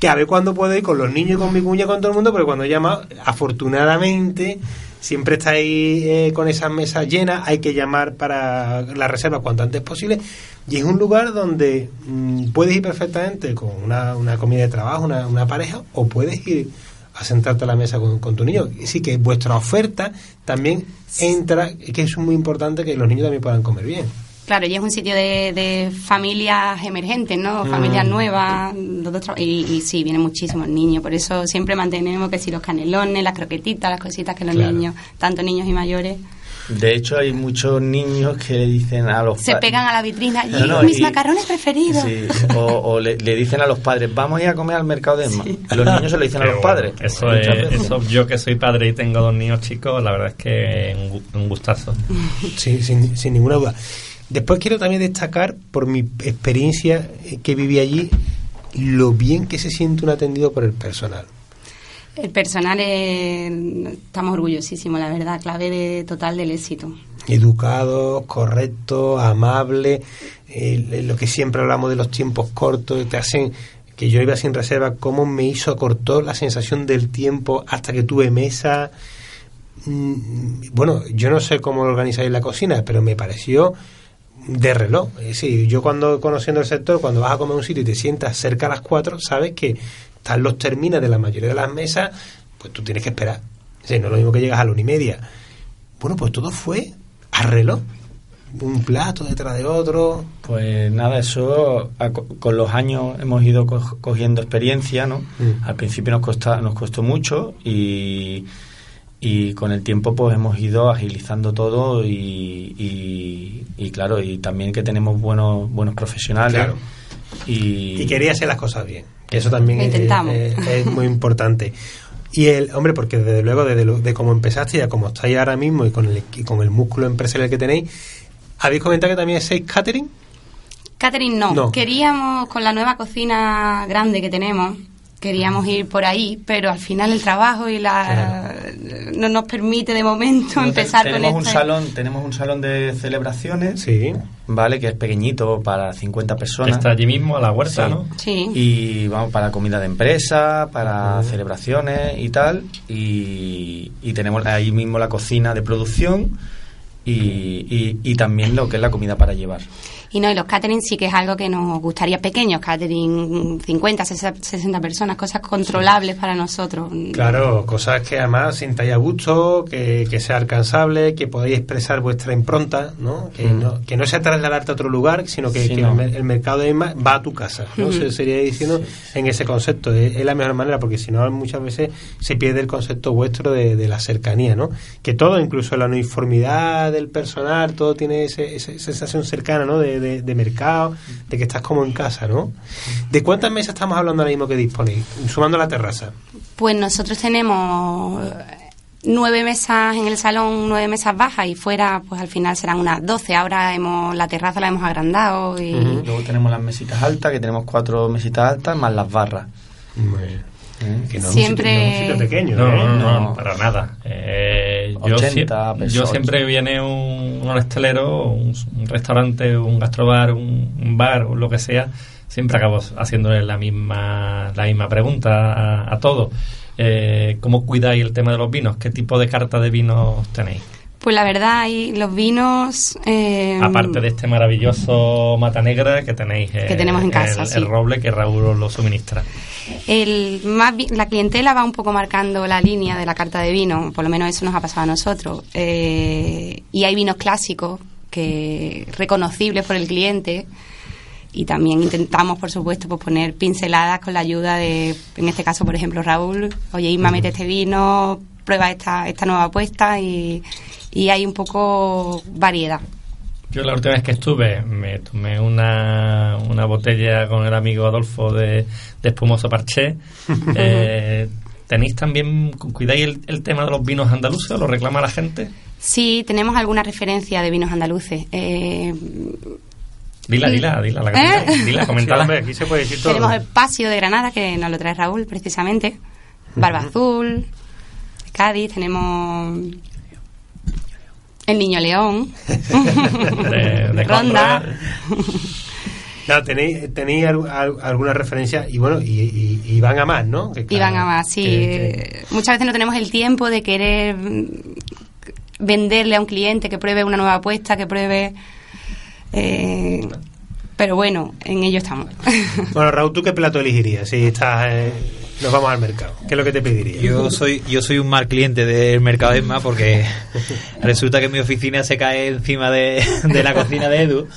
que a ver cuándo puedo ir con los niños y con mi cuña, con todo el mundo, porque cuando he llamado, afortunadamente, siempre estáis eh, con esas mesas llenas, hay que llamar para la reserva cuanto antes posible, y es un lugar donde mm, puedes ir perfectamente con una, una comida de trabajo, una, una pareja, o puedes ir a sentarte a la mesa con, con tu niño. Así que vuestra oferta también entra, que es muy importante que los niños también puedan comer bien. Claro, y es un sitio de, de familias emergentes, ¿no? Mm. Familias nuevas. y, y sí, vienen muchísimos niños. Por eso siempre mantenemos que si los canelones, las croquetitas, las cositas que los Claro. niños, tanto niños y mayores, De hecho, hay muchos niños que le dicen a los se pa- pegan a la vitrina. ¡Y no, mis y- macarrones preferidos! Sí, o, o le, le dicen a los padres, vamos a ir a comer al mercado de Esma. Los niños se lo dicen a los bueno, padres. Eso es, eso yo que soy padre y tengo dos niños chicos, la verdad es que un, gu- un gustazo. Sí, sin, sin ninguna duda. Después quiero también destacar, por mi experiencia eh, que viví allí, lo bien que se siente un atendido por el personal. El personal, es- estamos orgullosísimos, la verdad, clave de, total del éxito. educados, correctos, amables, lo que siempre hablamos de los tiempos cortos, te hacen que yo iba sin reserva, cómo me hizo cortó la sensación del tiempo hasta que tuve mesa. Mm, bueno, yo no sé cómo organizáis la cocina, pero me pareció de reloj. Sí, yo cuando conociendo el sector, cuando vas a comer un sitio y te sientas cerca a las 4, sabes que están los terminas de la mayoría de las mesas, pues tú tienes que esperar. no es lo mismo que llegas a la una y media. Bueno, pues todo fue a reloj un plato detrás de otro. Pues nada, eso con los años hemos ido cogiendo experiencia, ¿no? Mm. Al principio nos, costa, nos costó mucho y, y con el tiempo pues hemos ido agilizando todo y, y, claro, y también que tenemos buenos, buenos profesionales. Y, quería hacer las cosas bien. Eso también es, muy importante. Y el, hombre, porque desde luego, desde de cómo empezaste y a cómo estáis ahora mismo y con el, y con el músculo empresarial que tenéis, ¿Habéis comentado que también es catering? Catering no. Queríamos, con la nueva cocina grande que tenemos, queríamos ir por ahí, pero al final el trabajo y la no nos permite de momento empezar tenemos con un salón tenemos un salón de celebraciones sí. vale que es pequeñito para 50 personas. Está allí mismo a la huerta no sí. Y vamos para comida de empresa para celebraciones y tal. Y, y tenemos ahí mismo la cocina de producción y, y, también lo que es la comida para llevar. Y no, y los catering sí que es algo que nos gustaría pequeños, catering 50, 60 personas, cosas controlables para nosotros. Claro, cosas que además sintáis a gusto, que, que sea alcanzable, que podáis expresar vuestra impronta, ¿no? Que, mm. no, que no sea trasladarte a otro lugar, sino que, el, mercado de misma va a tu casa, ¿no? Se sería diciendo en ese concepto, es, la mejor manera, porque si no muchas veces se pierde el concepto vuestro de, la cercanía, ¿no? Que todo, incluso la uniformidad del personal, todo tiene esa sensación cercana, ¿no? De, de, mercado, de que estás como en casa, ¿no? ¿De cuántas mesas estamos hablando ahora mismo que disponéis, sumando la terraza? Pues nosotros tenemos nueve mesas en el salón, nueve mesas bajas y fuera, pues al final serán unas doce. Ahora hemos la terraza la hemos agrandado y... Luego tenemos las mesitas altas, que tenemos cuatro mesitas altas, más las barras. Que Siempre... pequeño, no, ¿eh? no, no, para nada. Eh, yo, yo, siempre viene un, un estelero, un, restaurante, un gastrobar, un, bar, o lo que sea, siempre acabo haciéndole la misma, la misma pregunta a, todos. Eh, ¿Cómo cuidáis el tema de los vinos? ¿Qué tipo de carta de vinos tenéis? Pues la verdad, hay los vinos. Eh, Aparte de este maravilloso mata negra que tenéis. que tenemos en casa. El, el roble que Raúl lo suministra. El, más, la clientela va un poco marcando la línea de la carta de vino, por lo menos eso nos ha pasado a nosotros. Eh, y hay vinos clásicos que reconocibles por el cliente y también intentamos, por supuesto, pues poner pinceladas con la ayuda de, en este caso, por ejemplo, Raúl. Oye, Isma, mete este vino, prueba esta, esta nueva apuesta y, y hay un poco variedad. Yo la última vez que estuve me tomé una, una botella con el amigo Adolfo de, espumoso parché. Eh, ¿Tenéis también, cuidáis el, tema de los vinos andaluces? ¿Lo reclama la gente? Sí, tenemos alguna referencia de vinos andaluces. Eh, Dila, dila, dila, la ¿Eh? dila, comentala. aquí se puede decir todo. Tenemos el Pasio de Granada, que nos lo trae Raúl, precisamente. Barba Azul, Cádiz, tenemos el Niño León. de, Ronda. tenéis, tenéis alguna referencia y bueno, y, van a más, ¿no? y van a más, sí. Muchas veces no tenemos el tiempo de querer venderle a un cliente que pruebe una nueva apuesta, que pruebe... Eh, pero bueno, en ello estamos. bueno, Raúl, ¿tú qué plato elegirías si estás... Eh, nos vamos al mercado. ¿Qué es lo que te pediría? Yo soy, yo soy un mal cliente del mercado ESMA porque resulta que mi oficina se cae encima de, de la cocina de Edu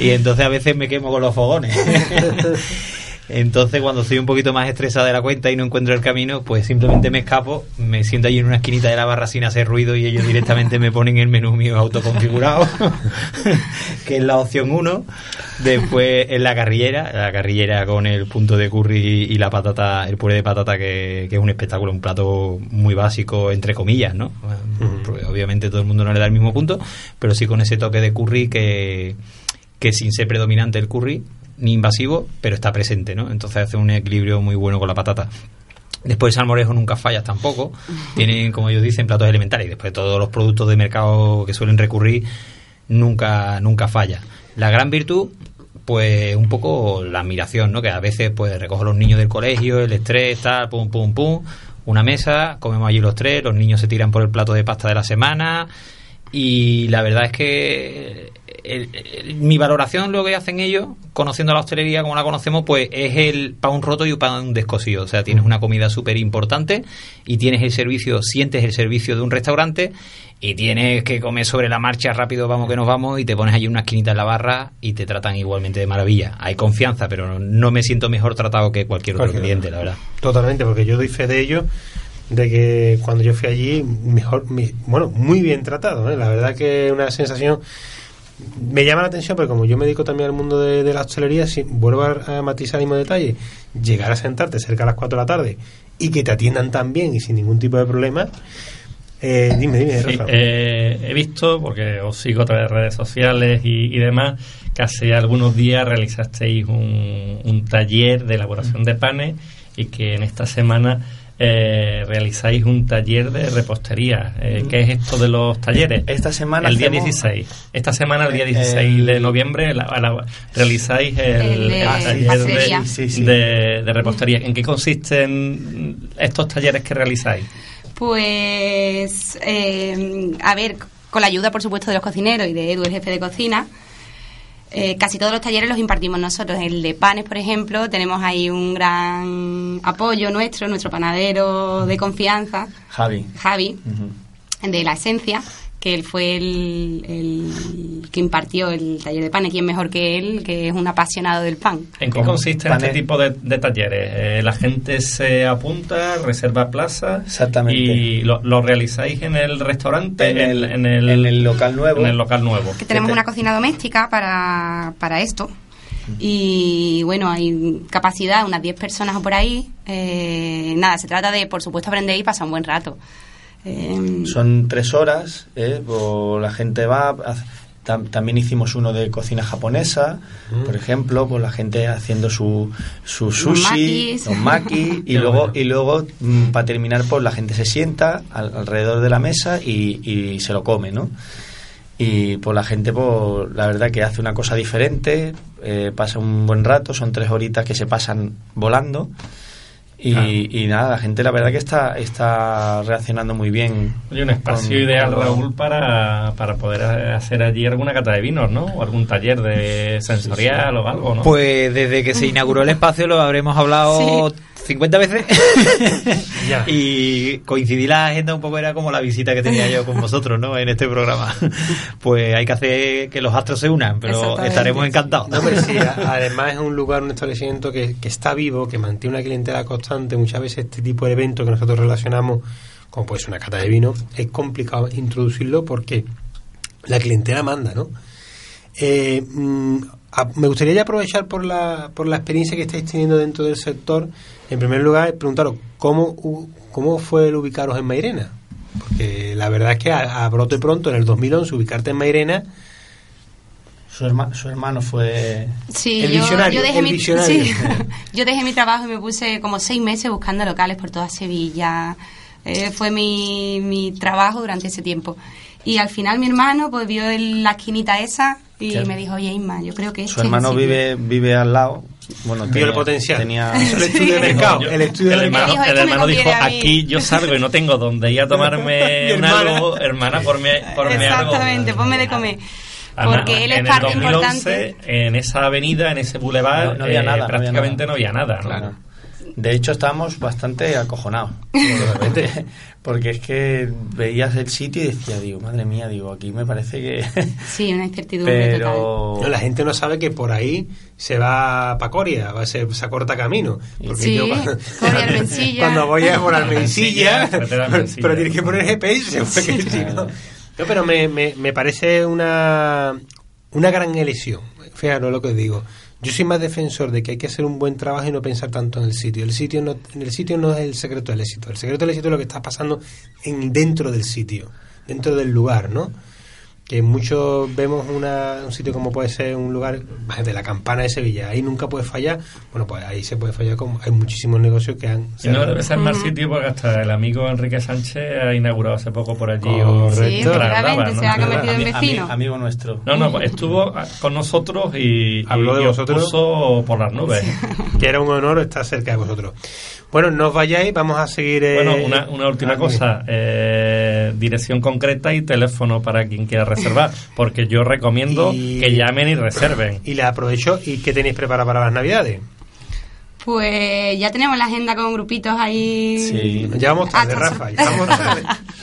y entonces a veces me quemo con los fogones. Entonces, cuando estoy un poquito más estresada de la cuenta y no encuentro el camino, pues simplemente me escapo, me siento allí en una esquinita de la barra sin hacer ruido y ellos directamente me ponen el menú mío autoconfigurado, que es la opción 1. Después en la carrillera, la carrillera con el punto de curry y la patata, el puré de patata, que, es un espectáculo, un plato muy básico, entre comillas, ¿no? obviamente todo el mundo no le da el mismo punto, pero sí con ese toque de curry que, que sin ser predominante el curry, ni invasivo, pero está presente, ¿no? Entonces hace un equilibrio muy bueno con la patata. Después el salmorejo nunca falla tampoco. Tienen, como ellos dicen, platos elementales. Y después todos los productos de mercado que suelen recurrir, nunca, nunca falla. La gran virtud, pues un poco la admiración, ¿no? Que a veces pues recojo a los niños del colegio, el estrés, tal, pum, pum, pum, una mesa, comemos allí los tres, los niños se tiran por el plato de pasta de la semana y la verdad es que mi valoración lo que hacen ellos, conociendo la hostelería como la conocemos, pues es el pan roto y un pan descosido. O sea, tienes una comida súper importante y tienes el servicio, sientes el servicio de un restaurante y tienes que comer sobre la marcha rápido, vamos que nos vamos, y te pones allí una esquinita en la barra y te tratan igualmente de maravilla. Hay confianza, pero no me siento mejor tratado que cualquier otro cliente, la verdad. Totalmente, porque yo doy fe de ello de que cuando yo fui allí, mejor, bueno, muy bien tratado. ¿eh? La verdad que una sensación me llama la atención porque como yo me dedico también al mundo de, la hostelería, si vuelvo a, matizar el mismo detalle, llegar a sentarte cerca a las 4 de la tarde y que te atiendan tan bien y sin ningún tipo de problema, eh, dime, dime, eh, he visto, porque os sigo a través de redes sociales y, demás, que hace algunos días realizasteis un, un taller de elaboración de panes y que en esta semana eh, realizáis un taller de repostería. Eh, ¿Qué es esto de los talleres? Esta semana. El día 16. Esta semana, el día 16 de noviembre, realizáis el, taller de, repostería. ¿En qué consisten estos talleres que realizáis? Pues, eh, a ver, con la ayuda, por supuesto, de los cocineros y de Edu, el jefe de cocina, eh, casi todos los talleres los impartimos nosotros. El de panes, por ejemplo, tenemos ahí un gran apoyo nuestro, nuestro panadero de confianza. Javi. Javi, de la esencia que él fue el, que impartió el taller de panes, ¿quién mejor que él, que es un apasionado del pan? ¿En qué consiste este tipo de, talleres? Eh, la gente se apunta, reserva plaza Exactamente. y lo, realizáis en el restaurante, en el, local nuevo. En el local nuevo. Que tenemos una cocina doméstica para, para esto. Y bueno, hay capacidad, unas 10 personas o por ahí. Eh, nada, se trata de, por supuesto, aprender y pasar un buen rato. Em, Son tres horas, ¿eh? la gente va. también hicimos uno de cocina japonesa, mm. por ejemplo, pues la gente haciendo su, su sushi, los maki, y luego, y luego mm, para terminar, pues la gente se sienta alrededor de la mesa y, se lo come, ¿no? Y pues la gente, pues la verdad que hace una cosa diferente, eh, pasa un buen rato, son tres horitas que se pasan volando. Y, nada, la gente la verdad que está, está reaccionando muy bien. Oye, un espacio ideal, Raúl, para, para poder hacer allí alguna cata de vinos, ¿no? O algún taller de sensorial o algo, ¿no? Pues desde que se inauguró el espacio lo habremos hablado 50 veces. Y coincidí la agenda un poco era como la visita que tenía yo con vosotros ¿no? en este programa. Pues hay que hacer que los astros se unan pero estaremos encantados. Además es un lugar un establecimiento que, que está vivo que mantiene una clientela constante. Muchas veces este tipo de eventos que nosotros relacionamos como pues una cata de vino es complicado introducirlo porque la clientela manda ¿no? Eh, me gustaría ya aprovechar por la, por la experiencia que estáis teniendo dentro del sector en primer lugar, preguntaros cómo, cómo fue el ubicaros en Mairena. Porque la verdad es que a, brote pronto, en el 2011, ubicarte en Mairena. Su, su hermano fue el visionario. Yo dejé, mi, yo dejé mi trabajo y me puse como seis meses buscando locales por toda Sevilla. Eh, fue mi, mi trabajo durante ese tiempo. Y al final mi hermano pues vio la esquinita esa y me dijo, oye Isma, yo creo que... Su hermano vive, vive al lado, bueno, vio el potencial. Tenía el estudio de mercado. el estudio el hermano, dijo, el hermano dijo, aquí yo salgo y no tengo donde ir a tomarme un algo, hermana, por mi, por mi algo. Exactamente, ponme de comer. Porque él es parte importante. En esa avenida, en ese boulevard, no, había eh, nada, prácticamente no había nada. No había nada ¿no? De hecho, estábamos bastante acojonados. porque es que veías el sitio y decía, digo, madre mía, digo, aquí me parece que... Sí, una incertidumbre Pero... la gente no sabe que por ahí se va para Coria, va a ser, se acorta camino. Porque sí, yo cuando, cuando voy a por Almencilla, pero tienes que poner GPS, pero me, me, me parece una, una gran elección. Fíjate lo que os digo. Yo soy más defensor de que hay que hacer un buen trabajo y no pensar tanto en el sitio. El sitio no, en el sitio no es el secreto del éxito. El secreto del éxito es lo que está pasando en, dentro del sitio, dentro del lugar, ¿no? Que muchos vemos una, un sitio como puede ser un lugar de la campana de Sevilla, ahí nunca puede fallar, bueno, pues ahí se puede fallar como hay muchísimos negocios que han... Y no debe ser más sitio porque hasta el amigo Enrique Sánchez ha inaugurado hace poco por allí. un- Sí, ¿no? se ha convertido en Ami- ami- vecino. amigo nuestro. No, no, pues estuvo con nosotros y, Habló de y os vosotros. por las nubes. que era un honor estar cerca de vosotros. Bueno, no os vayáis, vamos a seguir... eh, Bueno, una, una última ah, cosa, eh, dirección concreta y teléfono para quien quiera reservar, porque yo recomiendo Y- que llamen y reserven. Y les aprovecho. ¿Y qué tenéis preparado para las navidades? Pues ya tenemos la agenda con grupitos ahí. Sí. Ya vamos tarde, Rafa. sor- ya vamos tarde.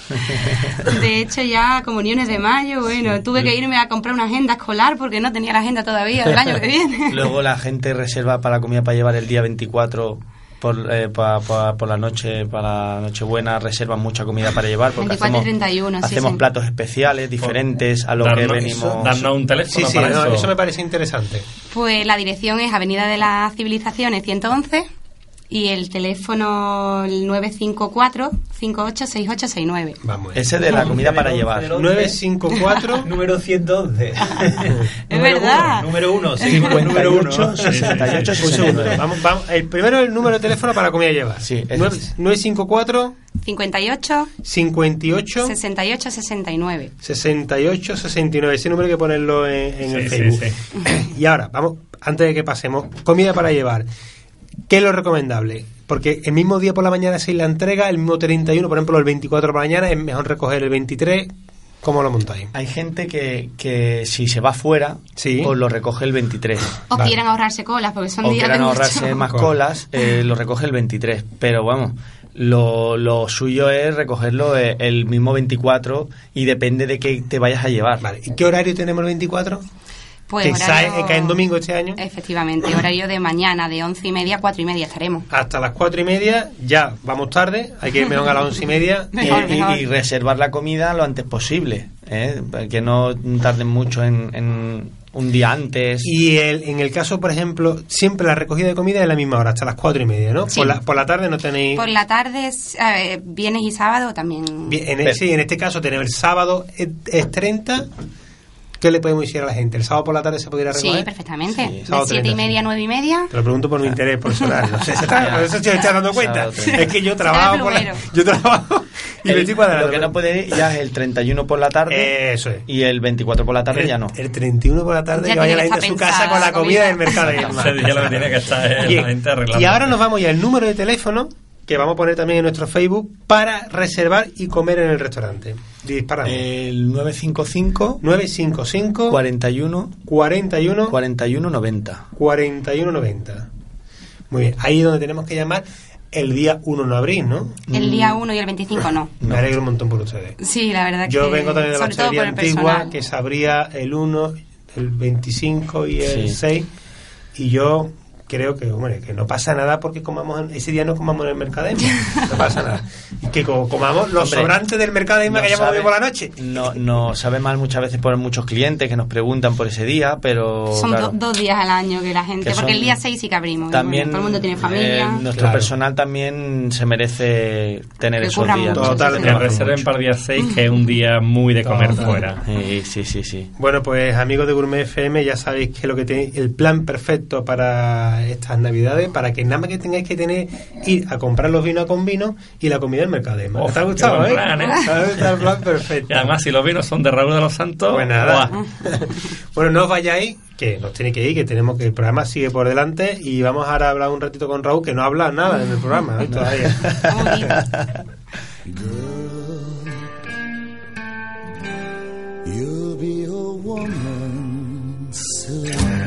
De hecho, ya comuniones de mayo, bueno, tuve que irme a comprar una agenda escolar porque no tenía la agenda todavía del año que viene. Luego la gente reserva para la comida para llevar el día 24 por, eh, pa- pa- por la noche, para la Nochebuena, reservan mucha comida para llevar porque 24 y hacemos, 31, sí, hacemos sí. platos especiales, diferentes a lo que venimos. darnos un teléfono Sí, sí, para no, eso. eso me parece interesante. Pues la dirección es Avenida de las Civilizaciones 111 y el teléfono el 954 586869. Vamos. Ese de la comida para llevar. 954 Número 111. Es verdad. Número 1, sí, número 1. 58, 68, Un segundo. 69. Vamos, vamos. El primero el número de teléfono para comida llevar. Sí, ese Nueve- es. 954 58 58 68 69. 68 69. Ese número hay que ponerlo en, en el Sí, Facebook. sí, Y ahora, vamos, antes de que pasemos, comida para llevar. ¿Qué es lo recomendable? Porque el mismo día por la mañana se la entrega, el mismo 31, por ejemplo, el 24 por la mañana, es mejor recoger el 23. ¿Cómo lo montáis? Hay gente que, que si se va fuera, Sí. pues lo recoge el 23. O Vale. quieran ahorrarse colas porque son o días quieran de ahorrarse mucho. más Cola. colas, eh, lo recoge el 23. Pero vamos, lo, lo suyo es recogerlo eh, el mismo 24 y depende de qué te vayas a llevar. Vale. ¿Y qué horario tenemos el 24? Pues que horario- cae, cae en domingo este año. Efectivamente, horario de mañana, de once y media a cuatro y media estaremos. Hasta las cuatro y media, ya vamos tarde, hay que ir mejor a las once y media. Y, Mejor, y- mejor. y reservar la comida lo antes posible, ¿eh? que no tarden mucho en, en un día antes. Y el, en el caso, por ejemplo, siempre la recogida de comida es la misma hora, hasta las cuatro y media, ¿no? Sí. Por, la, por la tarde no tenéis... Por la tarde, ver, viernes y sábado también. Bien, en, sí, en este caso tenemos el sábado es, es 30. ¿Qué le podemos decir a la gente? ¿El sábado por la tarde se podría Sí, recoger? perfectamente. Sí, de sábado siete 30, y media a nueve y media. Te lo pregunto por mi interés personal. No sé, se está- por eso estoy está dando cuenta. Sábado 30. Es que yo trabajo por la. Yo trabajo y me El- estoy cuadrando. lo que no puede ir ya es el 31 por la tarde Eso es. y el 24 por la tarde el, ya no. el 31 por la tarde Ya que vaya la gente a su casa con la comida la del mercado. Se decía lo que tiene que estar es la gente arreglando. Y ahora nos vamos ya al número de teléfono que vamos a poner también en nuestro Facebook para reservar y comer en el restaurante. Disparamos. El 955 955 41 41 41 90. 4190. Muy bien, ahí es donde tenemos que llamar el día 1 no abril, ¿no? El día 1 y el 25 no. Me alegro un montón por ustedes. Sí, la verdad Yo que. vengo también de la el antigua personal. que se abría el 1, el 25 y el Sí. 6 y yo creo que, hombre, que no pasa nada porque comamos en- ese día no comamos en el Mercadema. No pasa nada. Que co- comamos los Hombre, sobrantes del Mercadema no que hayamos por la noche. No, no sabe mal muchas veces por muchos clientes que nos preguntan por ese día, pero Son claro, do- dos días al año que la gente. Que porque son- el día 6 sí que abrimos. también bueno, todo el mundo tiene familia. eh, nuestro Claro. personal también se merece tener Que esos días. mucho, Total. Que reserven para el día 6, que es un día muy de comer Total. fuera. Sí, sí, sí, sí. Bueno, pues amigos de Gourmet FM, ya sabéis que lo que tenéis, el plan perfecto para estas navidades, para que nada más que tengáis que tener, ir a comprar los vinos con vino y la comida del Mercadema. ¿Te ha gustado, eh? plan, ¿eh? Está el plan perfecto. Y además, si los vinos son de Raúl de los Santos, Pues bueno, no os vayáis, que nos tenéis que ir, que tenemos que el programa sigue por delante y vamos ahora a hablar un ratito con Raúl, que no habla nada en el programa, ¿eh? todavía. You'll be a woman soon.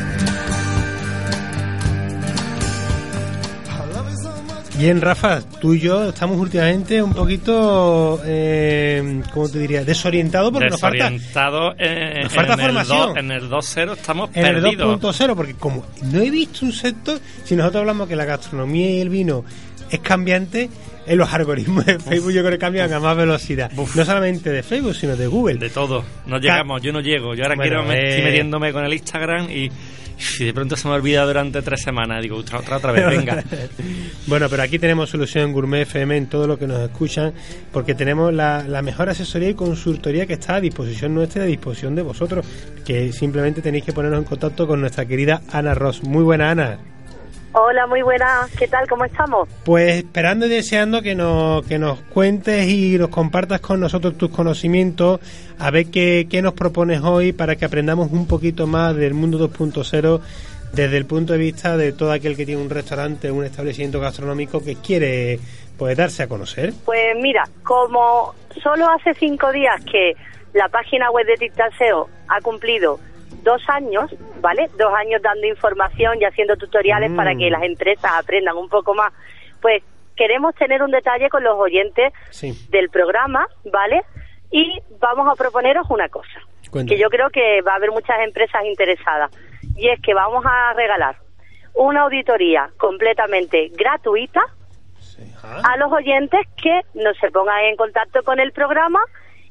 Bien, Rafa, tú y yo estamos últimamente un poquito, eh, ¿cómo te diría? Desorientados porque nos falta, Desorientado eh, nos falta en, formación. El do- en el 2.0 estamos en el perdidos. 2.0, porque como no he visto un sector, si nosotros hablamos que la gastronomía y el vino es cambiante en los algoritmos de Facebook yo creo que cambian a más velocidad. No solamente de Facebook, sino de Google. De todo. No llegamos, yo no llego. Yo ahora quiero eh... metiéndome con el Instagram y y de pronto se me olvida durante tres semanas. Digo, otra, otra, otra vez, venga. bueno, pero aquí tenemos solución Gourmet FM en todo lo que nos escuchan, porque tenemos la, la, mejor asesoría y consultoría que está a disposición nuestra y a disposición de vosotros, que simplemente tenéis que ponernos en contacto con nuestra querida Ana Ross. Muy buena, Ana. Hola, muy buenas. ¿Qué tal? ¿Cómo estamos? Pues esperando y deseando que nos, que nos cuentes y nos compartas con nosotros tus conocimientos, a ver qué, qué nos propones hoy para que aprendamos un poquito más del mundo 2.0 desde el punto de vista de todo aquel que tiene un restaurante, un establecimiento gastronómico que quiere pues, darse a conocer. Pues mira, como solo hace cinco días que la página web de Tictaseo ha cumplido dos años, ¿vale? Dos años dando información y haciendo tutoriales para que mm. las empresas aprendan un poco más. Pues queremos tener un detalle con los oyentes del programa, ¿vale? Y vamos a proponeros una cosa, que yo creo que va a haber muchas empresas interesadas, y es que vamos a regalar una auditoría completamente gratuita a los oyentes que nos se pongan en contacto con el programa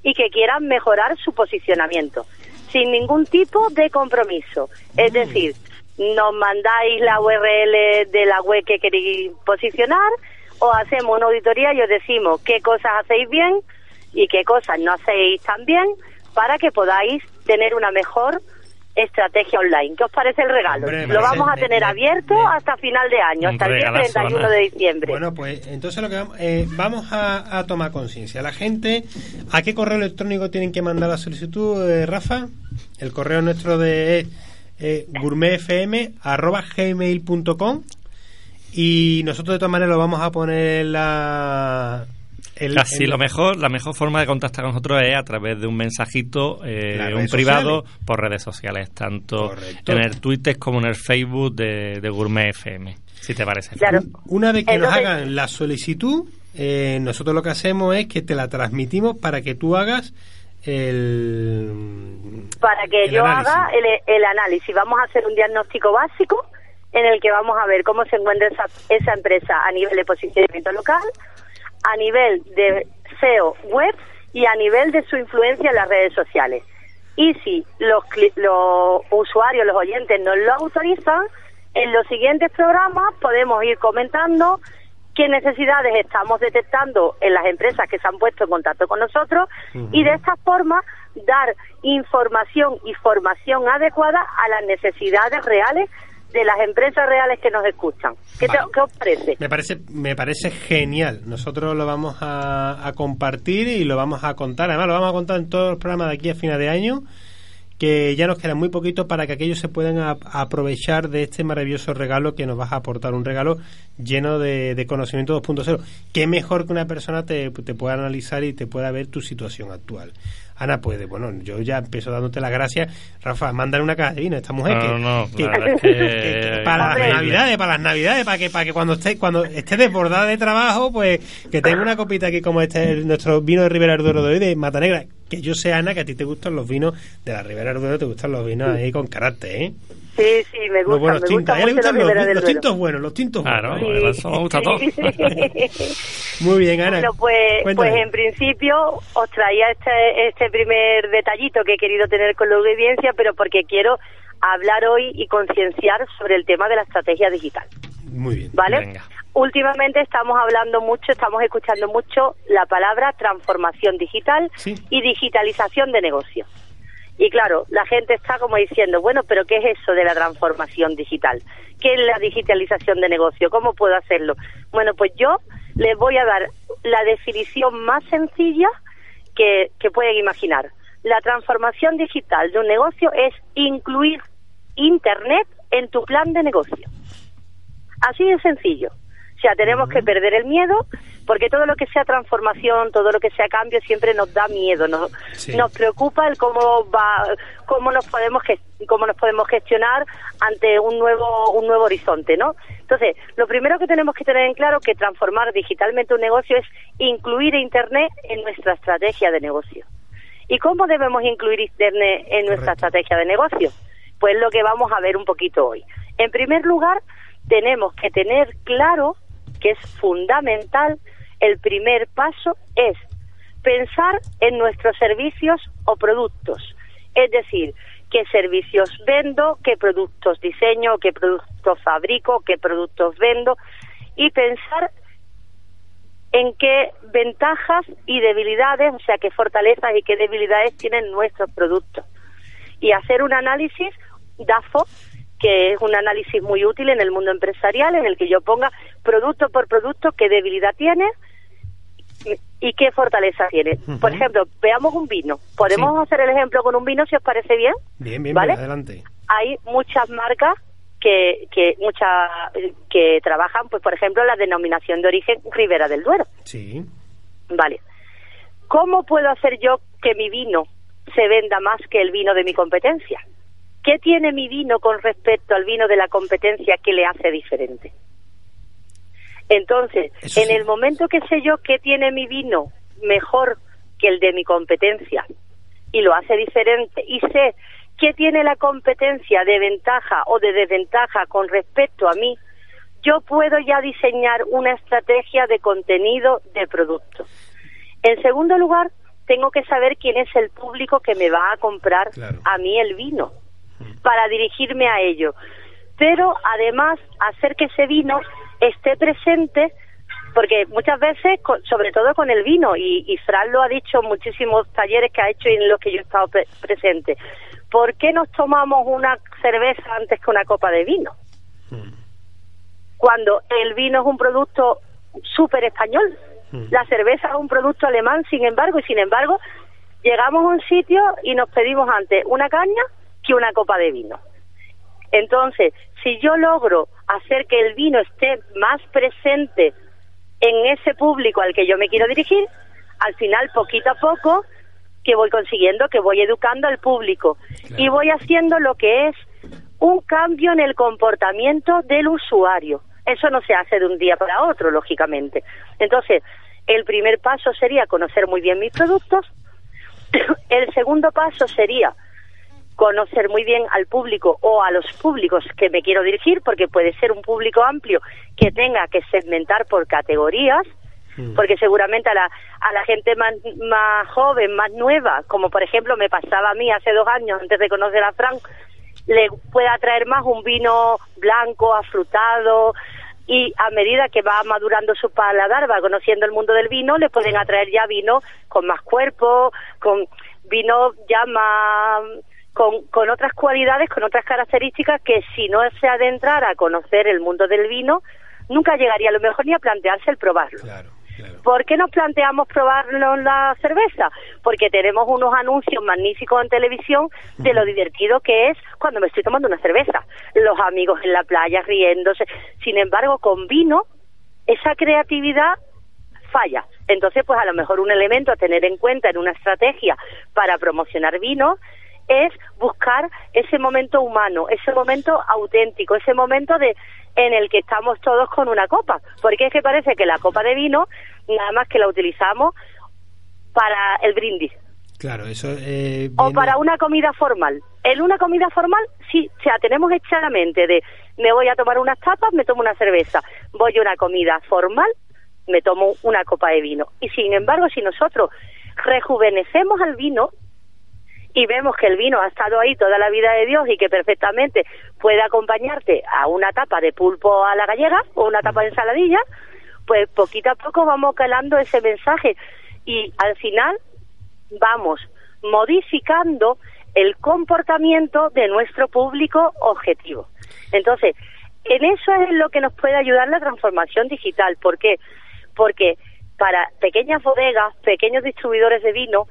y que quieran mejorar su posicionamiento sin ningún tipo de compromiso. Es mm. decir, nos mandáis la URL de la web que queréis posicionar o hacemos una auditoría y os decimos qué cosas hacéis bien y qué cosas no hacéis tan bien para que podáis tener una mejor estrategia online. ¿Qué os parece el regalo? lo vamos a tener abierto hasta final de año, hasta el día 31 de diciembre. Bueno, pues entonces lo que vamos, eh, vamos a, tomar conciencia. La gente, ¿a qué correo electrónico tienen que mandar la solicitud, eh, Rafa? El correo nuestro de eh, gourmetfm.gmail.com y nosotros de todas maneras lo vamos a poner en la Casi lo mejor, la mejor forma de contactar con nosotros es a través de un mensajito, eh, un privado, por redes sociales, tanto en el Twitter como en el Facebook de, Gourmet FM, si te parece. Una vez que nos hagan la solicitud, eh, nosotros lo que hacemos es que te la transmitimos para que tú hagas el para que yo haga el, el, análisis. Vamos a hacer un diagnóstico básico en el que vamos a ver cómo se encuentra esa, esa empresa a nivel de posicionamiento local a nivel de SEO web y a nivel de su influencia en las redes sociales. Y si los, los usuarios, los oyentes nos lo autorizan, en los siguientes programas podemos ir comentando qué necesidades estamos detectando en las empresas que se han puesto en contacto con nosotros y de esta forma dar información y formación adecuada a las necesidades reales de las empresas reales que nos escuchan. ¿Qué, os parece? Me parece me parece genial. Nosotros lo vamos a, compartir y lo vamos a contar. Además, lo vamos a contar en todos los programas de aquí a final de año que ya nos queda muy poquito para que aquellos se puedan aprovechar de este maravilloso regalo que nos vas a aportar, un regalo lleno de, de conocimiento 2.0. Qué mejor que una persona te, te pueda analizar y te pueda ver tu situación actual. Ana, pues bueno, yo ya empiezo dándote las gracias. Rafa, mándale una caja de vino a esta mujer. No, no, para las navidades, para las navidades, para que, para que cuando esté, cuando esté desbordada de trabajo, pues que tenga una copita aquí como este, nuestro vino de Ribera Duero de hoy, de Mata Negra. Que yo sé, Ana, que a ti te gustan los vinos de la Ribera Duero, te gustan los vinos ahí con carácter, ¿eh? Sí, sí, me gusta. Los buenos tintos. le gustan los, tintos buenos, los tintos buenos. Claro, eso me gusta todo. Muy bien, Ana. Bueno, pues, pues en principio os traía este, este primer detallito que he querido tener con la audiencia, pero porque quiero hablar hoy y concienciar sobre el tema de la estrategia digital. Muy bien. ¿Vale? Últimamente estamos hablando mucho, estamos escuchando mucho la palabra transformación digital y digitalización de negocios. Y claro, la gente está como diciendo, bueno, pero ¿qué es eso de la transformación digital? ¿Qué es la digitalización de negocio? ¿Cómo puedo hacerlo? Bueno, pues yo les voy a dar la definición más sencilla que, que pueden imaginar. La transformación digital de un negocio es incluir Internet en tu plan de negocio. Así de sencillo. O sea, tenemos que perder el miedo, porque todo lo que sea transformación, todo lo que sea cambio, siempre nos da miedo, nos, nos preocupa el cómo va, cómo nos podemos cómo nos podemos gestionar ante un nuevo un nuevo horizonte, ¿no? Entonces, lo primero que tenemos que tener en claro que transformar digitalmente un negocio es incluir Internet en nuestra estrategia de negocio. ¿Y cómo debemos incluir Internet en nuestra estrategia de negocio? Pues lo que vamos a ver un poquito hoy. En primer lugar, tenemos que tener claro que es fundamental, el primer paso es pensar en nuestros servicios o productos. Es decir, qué servicios vendo, qué productos diseño, qué productos fabrico, qué productos vendo y pensar en qué ventajas y debilidades, o sea, qué fortalezas y qué debilidades tienen nuestros productos. Y hacer un análisis DAFO, que es un análisis muy útil en el mundo empresarial, en el que yo ponga producto por producto qué debilidad tiene y qué fortaleza tiene. Por ejemplo, veamos un vino. ¿Podemos hacer el ejemplo con un vino si os parece bien? Bien, bien, ¿Vale? bien, adelante. Hay muchas marcas que que muchas que trabajan, pues por ejemplo, la denominación de origen Ribera del Duero. Sí. Vale. ¿Cómo puedo hacer yo que mi vino se venda más que el vino de mi competencia? ¿Qué tiene mi vino con respecto al vino de la competencia que le hace diferente? Entonces, en el momento que sé yo qué tiene mi vino mejor que el de mi competencia y lo hace diferente y sé qué tiene la competencia de ventaja o de desventaja con respecto a mí, yo puedo ya diseñar una estrategia de contenido de producto. En segundo lugar, tengo que saber quién es el público que me va a comprar a mí el vino para dirigirme a ello. Pero además, hacer que ese vino esté presente, porque muchas veces, sobre todo con el vino, y, y Fran lo ha dicho en muchísimos talleres que ha hecho y en los que yo he estado pre- presente, ¿por qué nos tomamos una cerveza antes que una copa de vino? Cuando el vino es un producto súper español, la cerveza es un producto alemán, sin embargo, y sin embargo, llegamos a un sitio y nos pedimos antes una caña que una copa de vino. Entonces, si yo logro hacer que el vino esté más presente en ese público al que yo me quiero dirigir, al final, poquito a poco, que voy consiguiendo, que voy educando al público y voy haciendo lo que es un cambio en el comportamiento del usuario. Eso no se hace de un día para otro, lógicamente. Entonces, el primer paso sería conocer muy bien mis productos. El segundo paso sería conocer muy bien al público o a los públicos que me quiero dirigir, porque puede ser un público amplio que tenga que segmentar por categorías, porque seguramente a la, a la gente más, más joven, más nueva, como por ejemplo me pasaba a mí hace dos años antes de conocer a Frank, le puede atraer más un vino blanco, afrutado, y a medida que va madurando su paladar, va conociendo el mundo del vino, le pueden atraer ya vino con más cuerpo, con vino ya más con, con otras cualidades, con otras características que si no se adentrara a conocer el mundo del vino, nunca llegaría a lo mejor ni a plantearse el probarlo. ¿Por qué nos planteamos probarnos la cerveza? Porque tenemos unos anuncios magníficos en televisión de lo divertido que es cuando me estoy tomando una cerveza. Los amigos en la playa riéndose. Sin embargo, con vino, esa creatividad falla. Entonces, pues a lo mejor un elemento a tener en cuenta en una estrategia para promocionar vino es buscar ese momento humano, ese momento auténtico, ese momento de en el que estamos todos con una copa, porque es que parece que la copa de vino nada más que la utilizamos para el brindis Claro, eso eh, o para una comida formal. En una comida formal sí, o sea, tenemos hecha la mente de me voy a tomar unas tapas, me tomo una cerveza, voy a una comida formal, me tomo una copa de vino. Y sin embargo, si nosotros rejuvenecemos al vino, y vemos que el vino ha estado ahí toda la vida de Dios y que perfectamente puede acompañarte a una tapa de pulpo a la gallega o una tapa de ensaladilla, pues poquito a poco vamos calando ese mensaje y al final vamos modificando el comportamiento de nuestro público objetivo. Entonces, en eso es lo que nos puede ayudar la transformación digital. ¿Por qué? Porque para pequeñas bodegas, pequeños distribuidores de vino,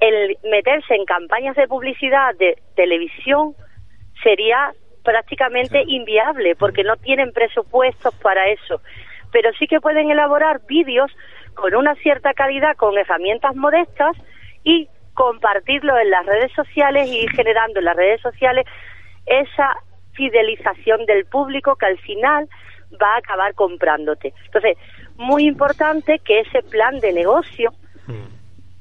el meterse en campañas de publicidad de televisión sería prácticamente inviable porque no tienen presupuestos para eso. Pero sí que pueden elaborar vídeos con una cierta calidad, con herramientas modestas y compartirlo en las redes sociales y ir generando en las redes sociales esa fidelización del público que al final va a acabar comprándote. Entonces, muy importante que ese plan de negocio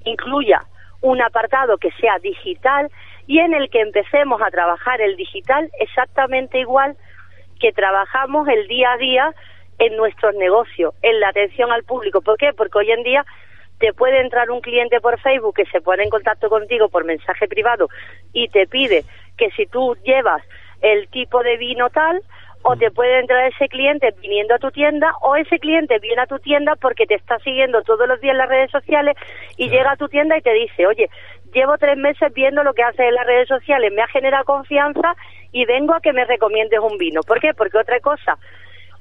incluya un apartado que sea digital y en el que empecemos a trabajar el digital exactamente igual que trabajamos el día a día en nuestros negocios, en la atención al público. ¿Por qué? Porque hoy en día te puede entrar un cliente por Facebook que se pone en contacto contigo por mensaje privado y te pide que si tú llevas el tipo de vino tal, o te puede entrar ese cliente viniendo a tu tienda o ese cliente viene a tu tienda porque te está siguiendo todos los días en las redes sociales y llega a tu tienda y te dice, oye, llevo tres meses viendo lo que haces en las redes sociales, me ha generado confianza y vengo a que me recomiendes un vino. ¿Por qué? Porque otra cosa,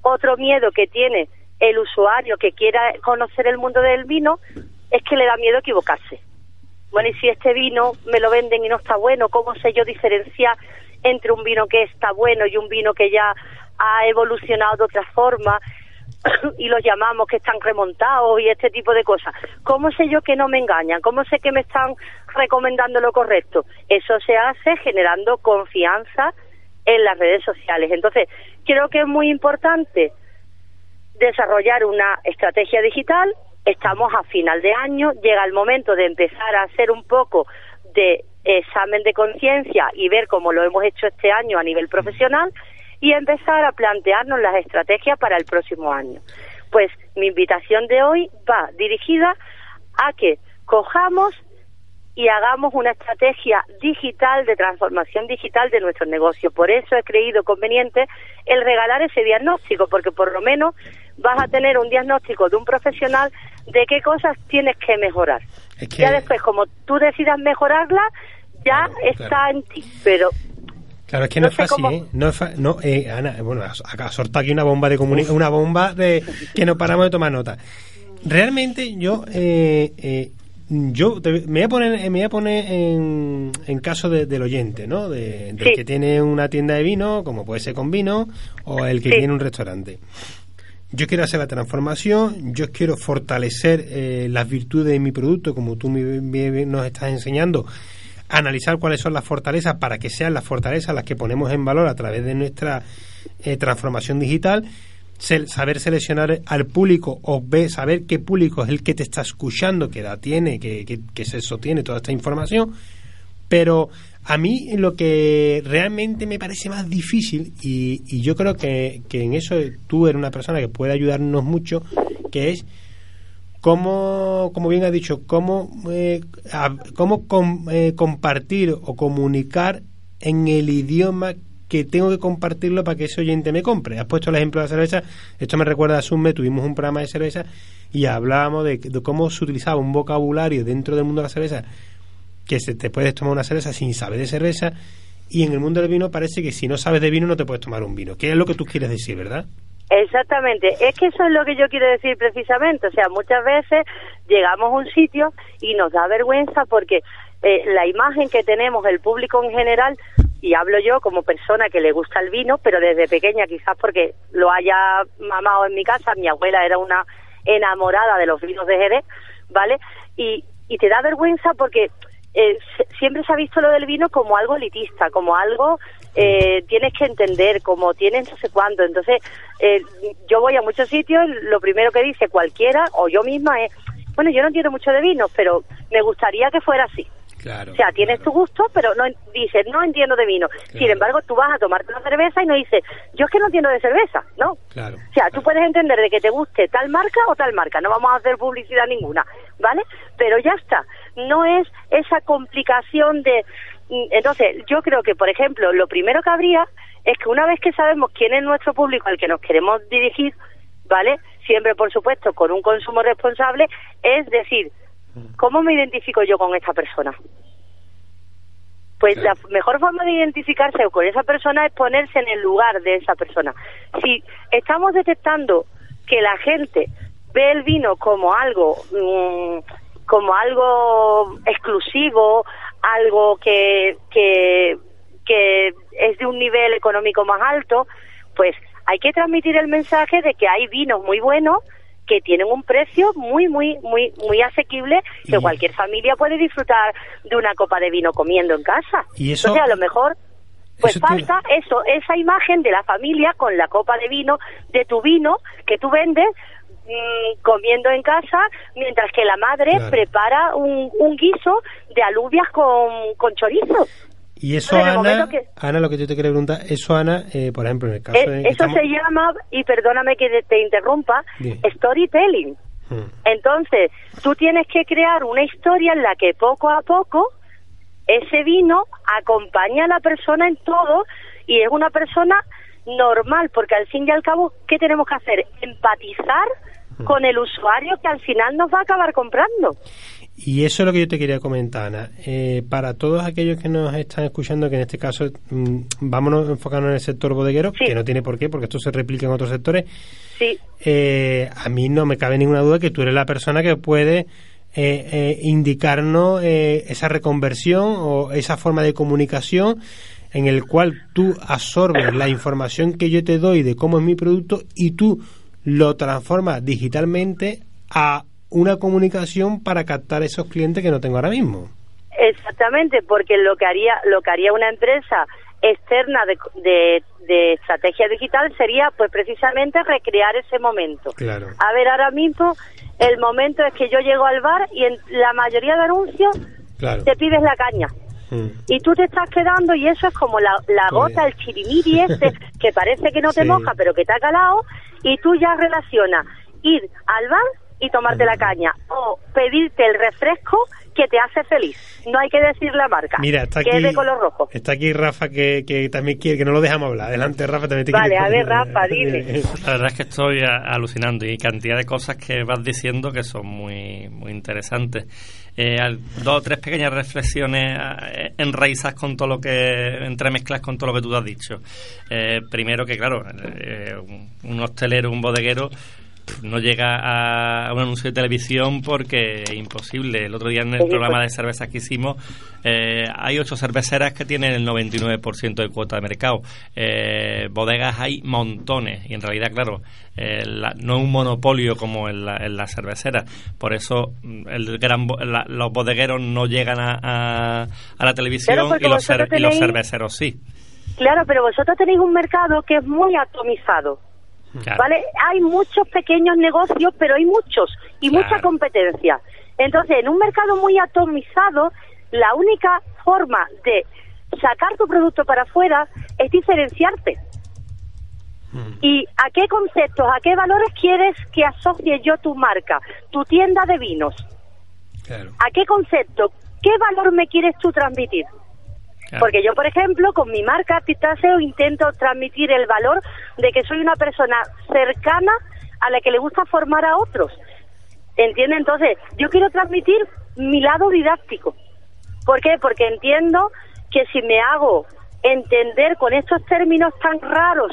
otro miedo que tiene el usuario que quiera conocer el mundo del vino es que le da miedo equivocarse. Bueno, y si este vino me lo venden y no está bueno, ¿cómo sé yo diferenciar entre un vino que está bueno y un vino que ya ha evolucionado de otra forma? y los llamamos que están remontados y este tipo de cosas. ¿Cómo sé yo que no me engañan? ¿Cómo sé que me están recomendando lo correcto? Eso se hace generando confianza en las redes sociales. Entonces, creo que es muy importante desarrollar una estrategia digital. Estamos a final de año, llega el momento de empezar a hacer un poco de examen de conciencia y ver cómo lo hemos hecho este año a nivel profesional y empezar a plantearnos las estrategias para el próximo año. Pues mi invitación de hoy va dirigida a que cojamos y hagamos una estrategia digital de transformación digital de nuestro negocio. Por eso he creído conveniente el regalar ese diagnóstico, porque por lo menos vas a tener un diagnóstico de un profesional de qué cosas tienes que mejorar. Ya después, como tú decidas mejorarla, ya está en ti, pero Claro, es que no, es fácil, ¿eh? No, es no eh, Ana, bueno, acá sorta aquí una bomba de comunicación, una bomba de que no paramos de tomar nota. Realmente yo, eh, eh yo me voy a poner, me voy a poner en, en caso del oyente, ¿no? De, del que tiene una tienda de vino, como puede ser con vino, o el que tiene un restaurante. Yo quiero hacer la transformación, yo quiero fortalecer eh, las virtudes de mi producto, como tú nos estás enseñando, analizar cuáles son las fortalezas para que sean las fortalezas las que ponemos en valor a través de nuestra eh, transformación digital, saber seleccionar al público o saber qué público es el que te está escuchando, qué edad tiene, que, que, se sostiene toda esta información, pero a mí lo que realmente me parece más difícil, y, y yo creo que, que, en eso tú eres una persona que puede ayudarnos mucho, que es cómo, como bien ha dicho, cómo, eh, cómo eh, compartir o comunicar en el idioma que tengo que compartirlo para que ese oyente me compre. Has puesto el ejemplo de la cerveza, esto me recuerda a Summe, tuvimos un programa de cerveza y hablábamos de, cómo se utilizaba un vocabulario dentro del mundo de la cerveza, que se, te puedes tomar una cerveza sin saber de cerveza, y en el mundo del vino parece que si no sabes de vino no te puedes tomar un vino, que es lo que tú quieres decir, ¿verdad? Exactamente, es que eso es lo que yo quiero decir precisamente, o sea, muchas veces llegamos a un sitio y nos da vergüenza porque eh, la imagen que tenemos el público en general, y hablo yo como persona que le gusta el vino, pero desde pequeña quizás porque lo haya mamado en mi casa, mi abuela era una enamorada de los vinos de Jerez, ¿vale? Y, y te da vergüenza porque eh, siempre se ha visto lo del vino como algo elitista, como algo eh, tienes que entender, como tienes no sé cuándo. Entonces, eh, yo voy a muchos sitios, lo primero que dice cualquiera o yo misma es, bueno, yo no entiendo mucho de vinos, pero me gustaría que fuera así. Claro, o sea, tienes tu gusto, pero no dices, no entiendo de vino. Sin embargo, tú vas a tomarte una cerveza y no dices, yo es que no entiendo de cerveza, ¿no? Claro, o sea, tú puedes entender de que te guste tal marca o tal marca, no vamos a hacer publicidad ninguna, ¿vale? Pero ya está, no es esa complicación de... Entonces, yo creo que, por ejemplo, lo primero que habría es que una vez que sabemos quién es nuestro público al que nos queremos dirigir, ¿vale? Siempre, por supuesto, con un consumo responsable, es decir, ¿cómo me identifico yo con esta persona? Pues la mejor forma de identificarse con esa persona es ponerse en el lugar de esa persona. Si estamos detectando que la gente ve el vino como algo mm, como algo exclusivo, algo que, que, que es de un nivel económico más alto, pues hay que transmitir el mensaje de que hay vinos muy buenos que tienen un precio muy muy muy muy asequible que cualquier familia puede disfrutar de una copa de vino comiendo en casa. ¿Y eso? Entonces a lo mejor pues falta eso, esa imagen de la familia con la copa de vino, de tu vino que tú vendes Mm, comiendo en casa, mientras que la madre prepara un, guiso de alubias con, con chorizo. Y eso, Ana, Ana, lo que yo te quería preguntar, eso, Ana, eh, por ejemplo, en el caso de... Eso se llama, y perdóname que te interrumpa, storytelling. Hmm. Entonces, tú tienes que crear una historia en la que poco a poco ese vino acompaña a la persona en todo y es una persona normal, porque al fin y al cabo, ¿qué tenemos que hacer? Empatizar. Con el usuario que al final nos va a acabar comprando. Y eso es lo que yo te quería comentar, Ana. Eh, para todos aquellos que nos están escuchando, que en este caso mm, vámonos a enfocarnos en el sector bodeguero, que no tiene por qué, porque esto se replica en otros sectores. Sí. Eh, a mí no me cabe ninguna duda que tú eres la persona que puede eh, indicarnos esa reconversión o esa forma de comunicación en el cual tú absorbes la información que yo te doy de cómo es mi producto y tú lo transformas digitalmente a una comunicación para captar esos clientes que no tengo ahora mismo. Exactamente, porque lo que haría lo que haría una empresa externa de, de, estrategia digital sería pues precisamente recrear ese momento. Claro. A ver, ahora mismo el momento es que yo llego al bar y en la mayoría de anuncios te pides la caña. Mm. Y tú te estás quedando y eso es como la, la gota, el chirimiri este, que parece que no te moja pero que te ha calado y tú ya relacionas ir al bar y tomarte la caña o pedirte el refresco que te hace feliz. No hay que decir la marca. Mira, está que es de color rojo. Está aquí Rafa que, que también quiere, que no lo dejamos hablar. Adelante, Rafa, también te Vale, a ver, Rafa, dime. La verdad es que estoy alucinando y cantidad de cosas que vas diciendo que son muy, muy interesantes. Eh, dos o tres pequeñas reflexiones eh, enraizas con todo lo que, entremezclas con todo lo que tú has dicho. Eh, primero que, claro, eh, un hostelero, un bodeguero no llega a un anuncio de televisión porque es imposible. El otro día en el programa de cervezas que hicimos, eh, hay ocho cerveceras que tienen el 99% de cuota de mercado. Eh, bodegas hay montones y en realidad, claro, eh, no es un monopolio como en la, en la cervecera. Por eso mm, el gran, los bodegueros no llegan a, a, la televisión y los, y los cerveceros sí. Claro, pero vosotros tenéis un mercado que es muy atomizado. ¿Vale? Hay muchos pequeños negocios, pero hay muchos y mucha competencia. Entonces, en un mercado muy atomizado, la única forma de sacar tu producto para afuera es diferenciarte. Hmm. ¿Y a qué conceptos, a qué valores quieres que asocie yo tu marca, tu tienda de vinos? ¿A qué concepto, qué valor me quieres tú transmitir? Porque yo, por ejemplo, con mi marca Titaseo intento transmitir el valor de que soy una persona cercana a la que le gusta formar a otros. ¿Entiende? Entonces, yo quiero transmitir mi lado didáctico. ¿Por qué? Porque entiendo que si me hago entender con estos términos tan raros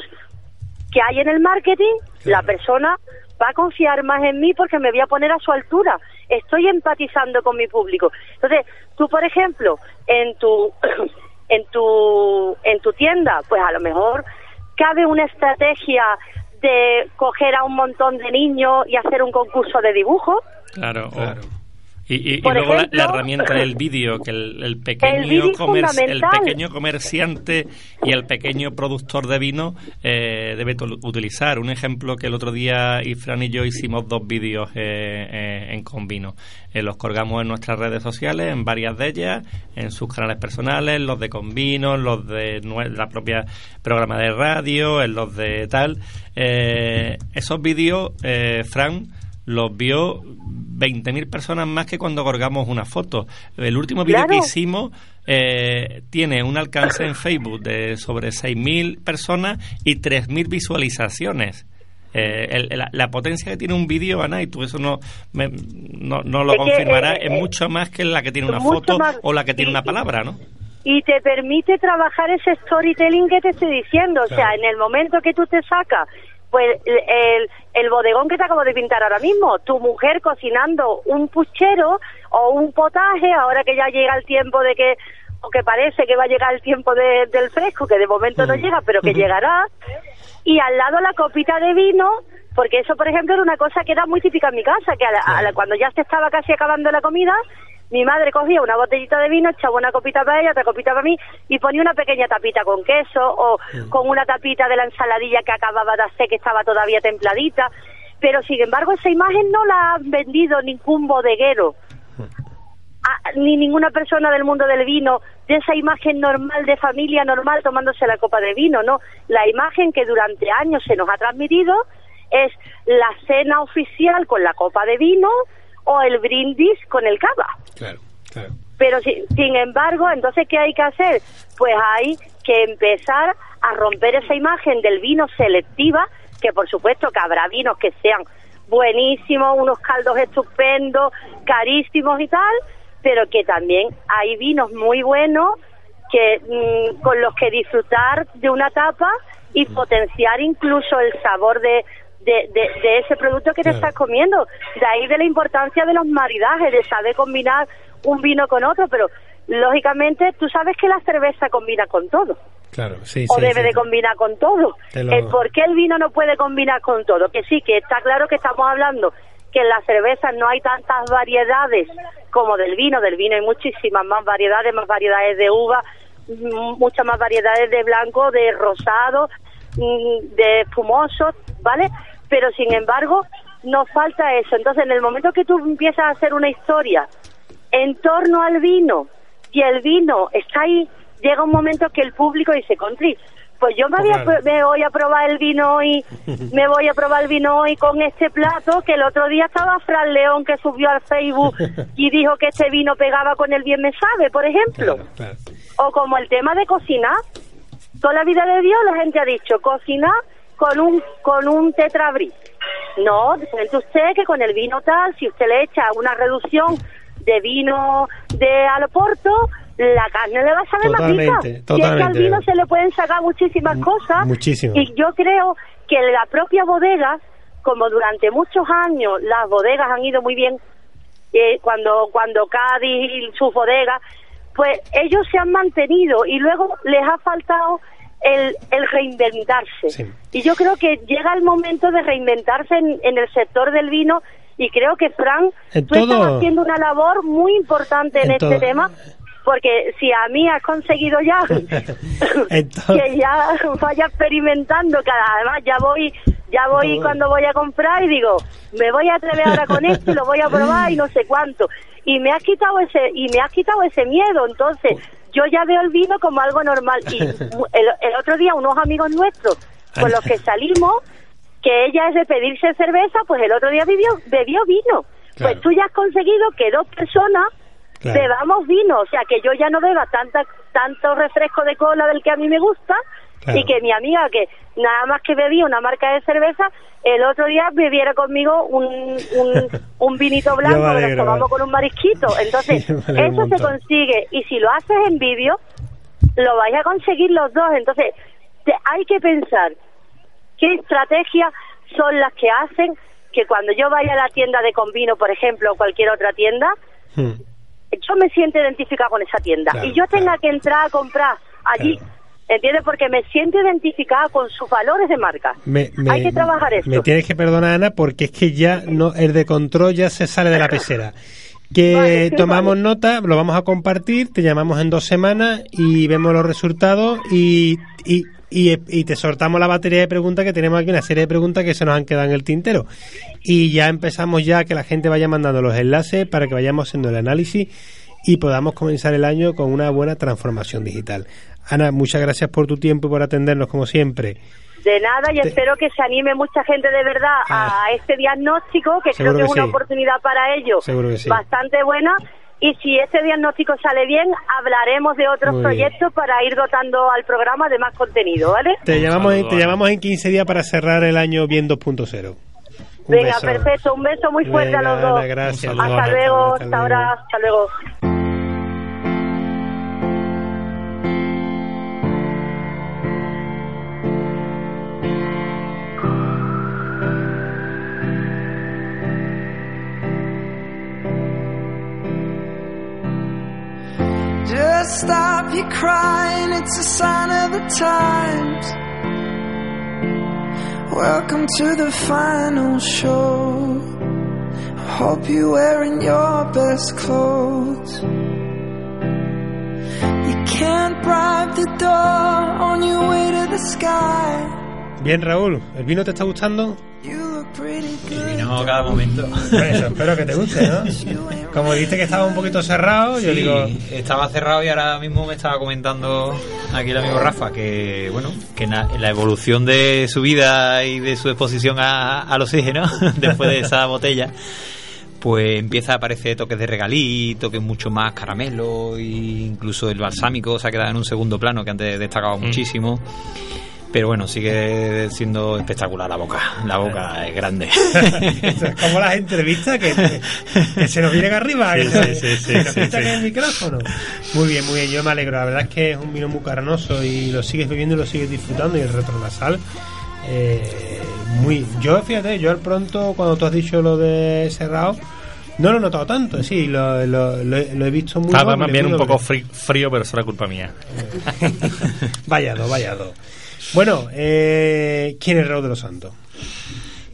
que hay en el marketing, la persona va a confiar más en mí porque me voy a poner a su altura. Estoy empatizando con mi público. Entonces, tú, por ejemplo, en tu en tu, en tu tienda, pues a lo mejor cabe una estrategia de coger a un montón de niños y hacer un concurso de dibujo. Claro, claro. Y, luego la, herramienta del vídeo, que el, pequeño el pequeño comerciante y el pequeño productor de vino eh, debe utilizar. Un ejemplo que el otro día Ifran y yo hicimos dos vídeos eh, eh, en Convino. los colgamos en nuestras redes sociales, en varias de ellas, en sus canales personales, los de Convino, los de la propia programa de radio, en los de tal. esos vídeos, Fran, los vio 20.000 personas más que cuando colgamos una foto. El último vídeo que hicimos eh, tiene un alcance en Facebook de sobre 6.000 personas y 3.000 visualizaciones. Eh, la, potencia que tiene un vídeo, Ana, y tú eso no, no, lo confirmarás, eh, es mucho más que la que tiene una foto o la que tiene una palabra, ¿no? Y te permite trabajar ese storytelling que te estoy diciendo. O sea, en el momento que tú te sacas pues el, el bodegón que te acabo de pintar ahora mismo, tu mujer cocinando un puchero o un potaje, ahora que ya llega el tiempo de que, o que parece que va a llegar el tiempo del fresco, que de momento no llega, pero que llegará, y al lado la copita de vino, porque eso, por ejemplo, era una cosa que era muy típica en mi casa, que cuando ya se estaba casi acabando la comida, mi madre cogía una botellita de vino, echaba una copita para ella, otra copita para mí y ponía una pequeña tapita con queso o con una tapita de la ensaladilla que acababa de hacer que estaba todavía templadita. Pero sin embargo esa imagen no la ha vendido ningún bodeguero ni ninguna persona del mundo del vino de esa imagen normal de familia normal tomándose la copa de vino, ¿no? La imagen que durante años se nos ha transmitido es la cena oficial con la copa de vino o el brindis con el cava. Claro, claro. Pero sin embargo, entonces, ¿qué hay que hacer? Pues hay que empezar a romper esa imagen del vino selectiva, que por supuesto que habrá vinos que sean buenísimos, unos caldos estupendos, carísimos y tal, pero que también hay vinos muy buenos que mm, con los que disfrutar de una tapa y potenciar incluso el sabor de, de, ese producto que te estás comiendo. De ahí de la importancia de los maridajes, de saber combinar un vino con otro, pero lógicamente tú sabes que la cerveza combina con todo. Claro, sí, o debe de combinar con todo. ¿Por qué el vino no puede combinar con todo? Que sí, que está claro que estamos hablando que en la cerveza no hay tantas variedades como del vino. Del vino hay muchísimas más variedades, más variedades de uva, muchas más variedades de blanco, de rosado, mm, de espumoso, ¿vale? Pero sin embargo, nos falta eso. Entonces, en el momento que tú empiezas a hacer una historia en torno al vino y el vino está ahí, llega un momento que el público dice, Contri, pues yo me, voy a probar el vino hoy, me voy a probar el vino hoy con este plato, que el otro día estaba Fran León que subió al Facebook y dijo que este vino pegaba con el bien me sabe, por ejemplo. O como el tema de cocinar. Toda la vida de Dios la gente ha dicho, cocinar con un con un tetrabrí. No, siente usted que con el vino tal, si usted le echa una reducción de vino de Aloporto, la carne le va a saber más rica. Y es que al vino se le pueden sacar muchísimas cosas. Muchísimo. Y yo creo que la propia bodega, como durante muchos años las bodegas han ido muy bien, eh, cuando, cuando Cádiz y sus bodegas, pues ellos se han mantenido y luego les ha faltado el, el reinventarse. Y yo creo que llega el momento de reinventarse en, en el sector del vino y creo que Fran, tú estás haciendo una labor muy importante en, este tema porque si a mí has conseguido ya que ya vaya experimentando cada además ya voy ya voy cuando voy a comprar y digo me voy a atrever ahora con esto y lo voy a probar y no sé cuánto. Y me has quitado ese y me has quitado ese miedo entonces yo ya veo el vino como algo normal. Y el, otro día unos amigos nuestros con los que salimos que ella es de pedirse cerveza pues el otro día bebió bebió vino. Pues tú ya has conseguido que dos personas bebamos vino, o sea, que yo ya no beba tanta, tanto refresco de cola del que a mí me gusta y que mi amiga, que nada más que bebía una marca de cerveza, el otro día bebiera conmigo un, un, vinito blanco que nos tomamos con un marisquito. Entonces, eso se consigue. Y si lo haces en vídeo, lo vais a conseguir los dos. Entonces, hay que pensar qué estrategias son las que hacen que cuando yo vaya a la tienda de convino, por ejemplo, o cualquier otra tienda, hmm. yo me siento identificada con esa tienda. Y yo tenga que entrar a comprar allí. ¿Entiendes? Porque me siento identificada con sus valores de marca. Hay que trabajar eso. Me tienes que perdonar, Ana, porque es que ya no el de control ya se sale de la pecera. Que tomamos nota, lo vamos a compartir, te llamamos en dos semanas y vemos los resultados y, y, y, te soltamos la batería de preguntas que tenemos aquí, una serie de preguntas que se nos han quedado en el tintero. Y ya empezamos ya que la gente vaya mandando los enlaces para que vayamos haciendo el análisis y podamos comenzar el año con una buena transformación digital. Ana, muchas gracias por tu tiempo y por atendernos como siempre. De nada y espero que se anime mucha gente de verdad a ah. este diagnóstico, que creo que, es una oportunidad para ellos bastante buena. Y si este diagnóstico sale bien, hablaremos de otros proyectos para ir dotando al programa de más contenido, ¿vale? Te llamamos, te llamamos en 15 días para cerrar el año bien 2.0. Venga, perfecto. Un beso muy fuerte a los dos. Gracias. Hasta, luego, hasta ahora, hasta luego. Just stop your crying, it's a sign of the times. Welcome to the final show. I hope you're wearing your best clothes. You can't bribe the door on your way to the sky. Bien, Raúl, ¿el vino te está gustando? El vino cada momento. Bueno, espero que te guste, ¿no? Como dijiste que estaba un poquito cerrado, yo Sí, digo... estaba cerrado y ahora mismo me estaba comentando aquí el amigo Rafa que, bueno, que na- la evolución de su vida y de su exposición a- al oxígeno después de esa botella, pues empieza a aparecer toques de regalí, toques mucho más caramelo e incluso el balsámico se ha quedado en un segundo plano que antes destacaba muchísimo. Pero bueno, sigue siendo espectacular la boca. La boca es grande. Esto es como las entrevistas que, que se nos vienen arriba, que, Sí, se, sí, sí, que nos sí, sí. el micrófono. Muy bien, muy bien, yo me alegro. La verdad es que es un vino muy carnoso y lo sigues bebiendo y lo sigues disfrutando. Y el retronasal, eh, muy. Yo, fíjate, yo al pronto, cuando tú has dicho lo de cerrado, no lo he notado tanto. Sí, lo, lo, lo he, lo he visto muy Estaba más bien un poco fri- frío, pero eso era culpa mía. Vaya dos, vaya dos. Bueno, eh, ¿quién es Raúl de los Santos?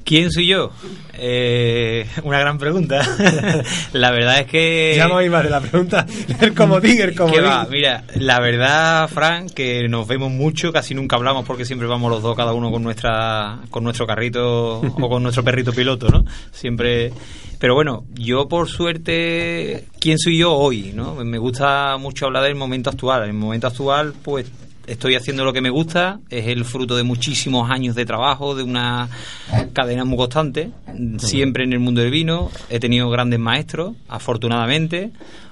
¿Quién soy yo? Eh, una gran pregunta. la verdad es que... Ya a ir más de la pregunta. El comodín, el ¿Qué comodín. va? Mira, la verdad, Fran, que nos vemos mucho, casi nunca hablamos porque siempre vamos los dos, cada uno con nuestra, con nuestro carrito o con nuestro perrito piloto, ¿no? Siempre. Pero bueno, yo por suerte, ¿quién soy yo hoy? ¿no? Me gusta mucho hablar del momento actual. En el momento actual, pues estoy haciendo lo que me gusta, es el fruto de muchísimos años de trabajo, de una cadena muy constante, siempre en el mundo del vino, he tenido grandes maestros, afortunadamente,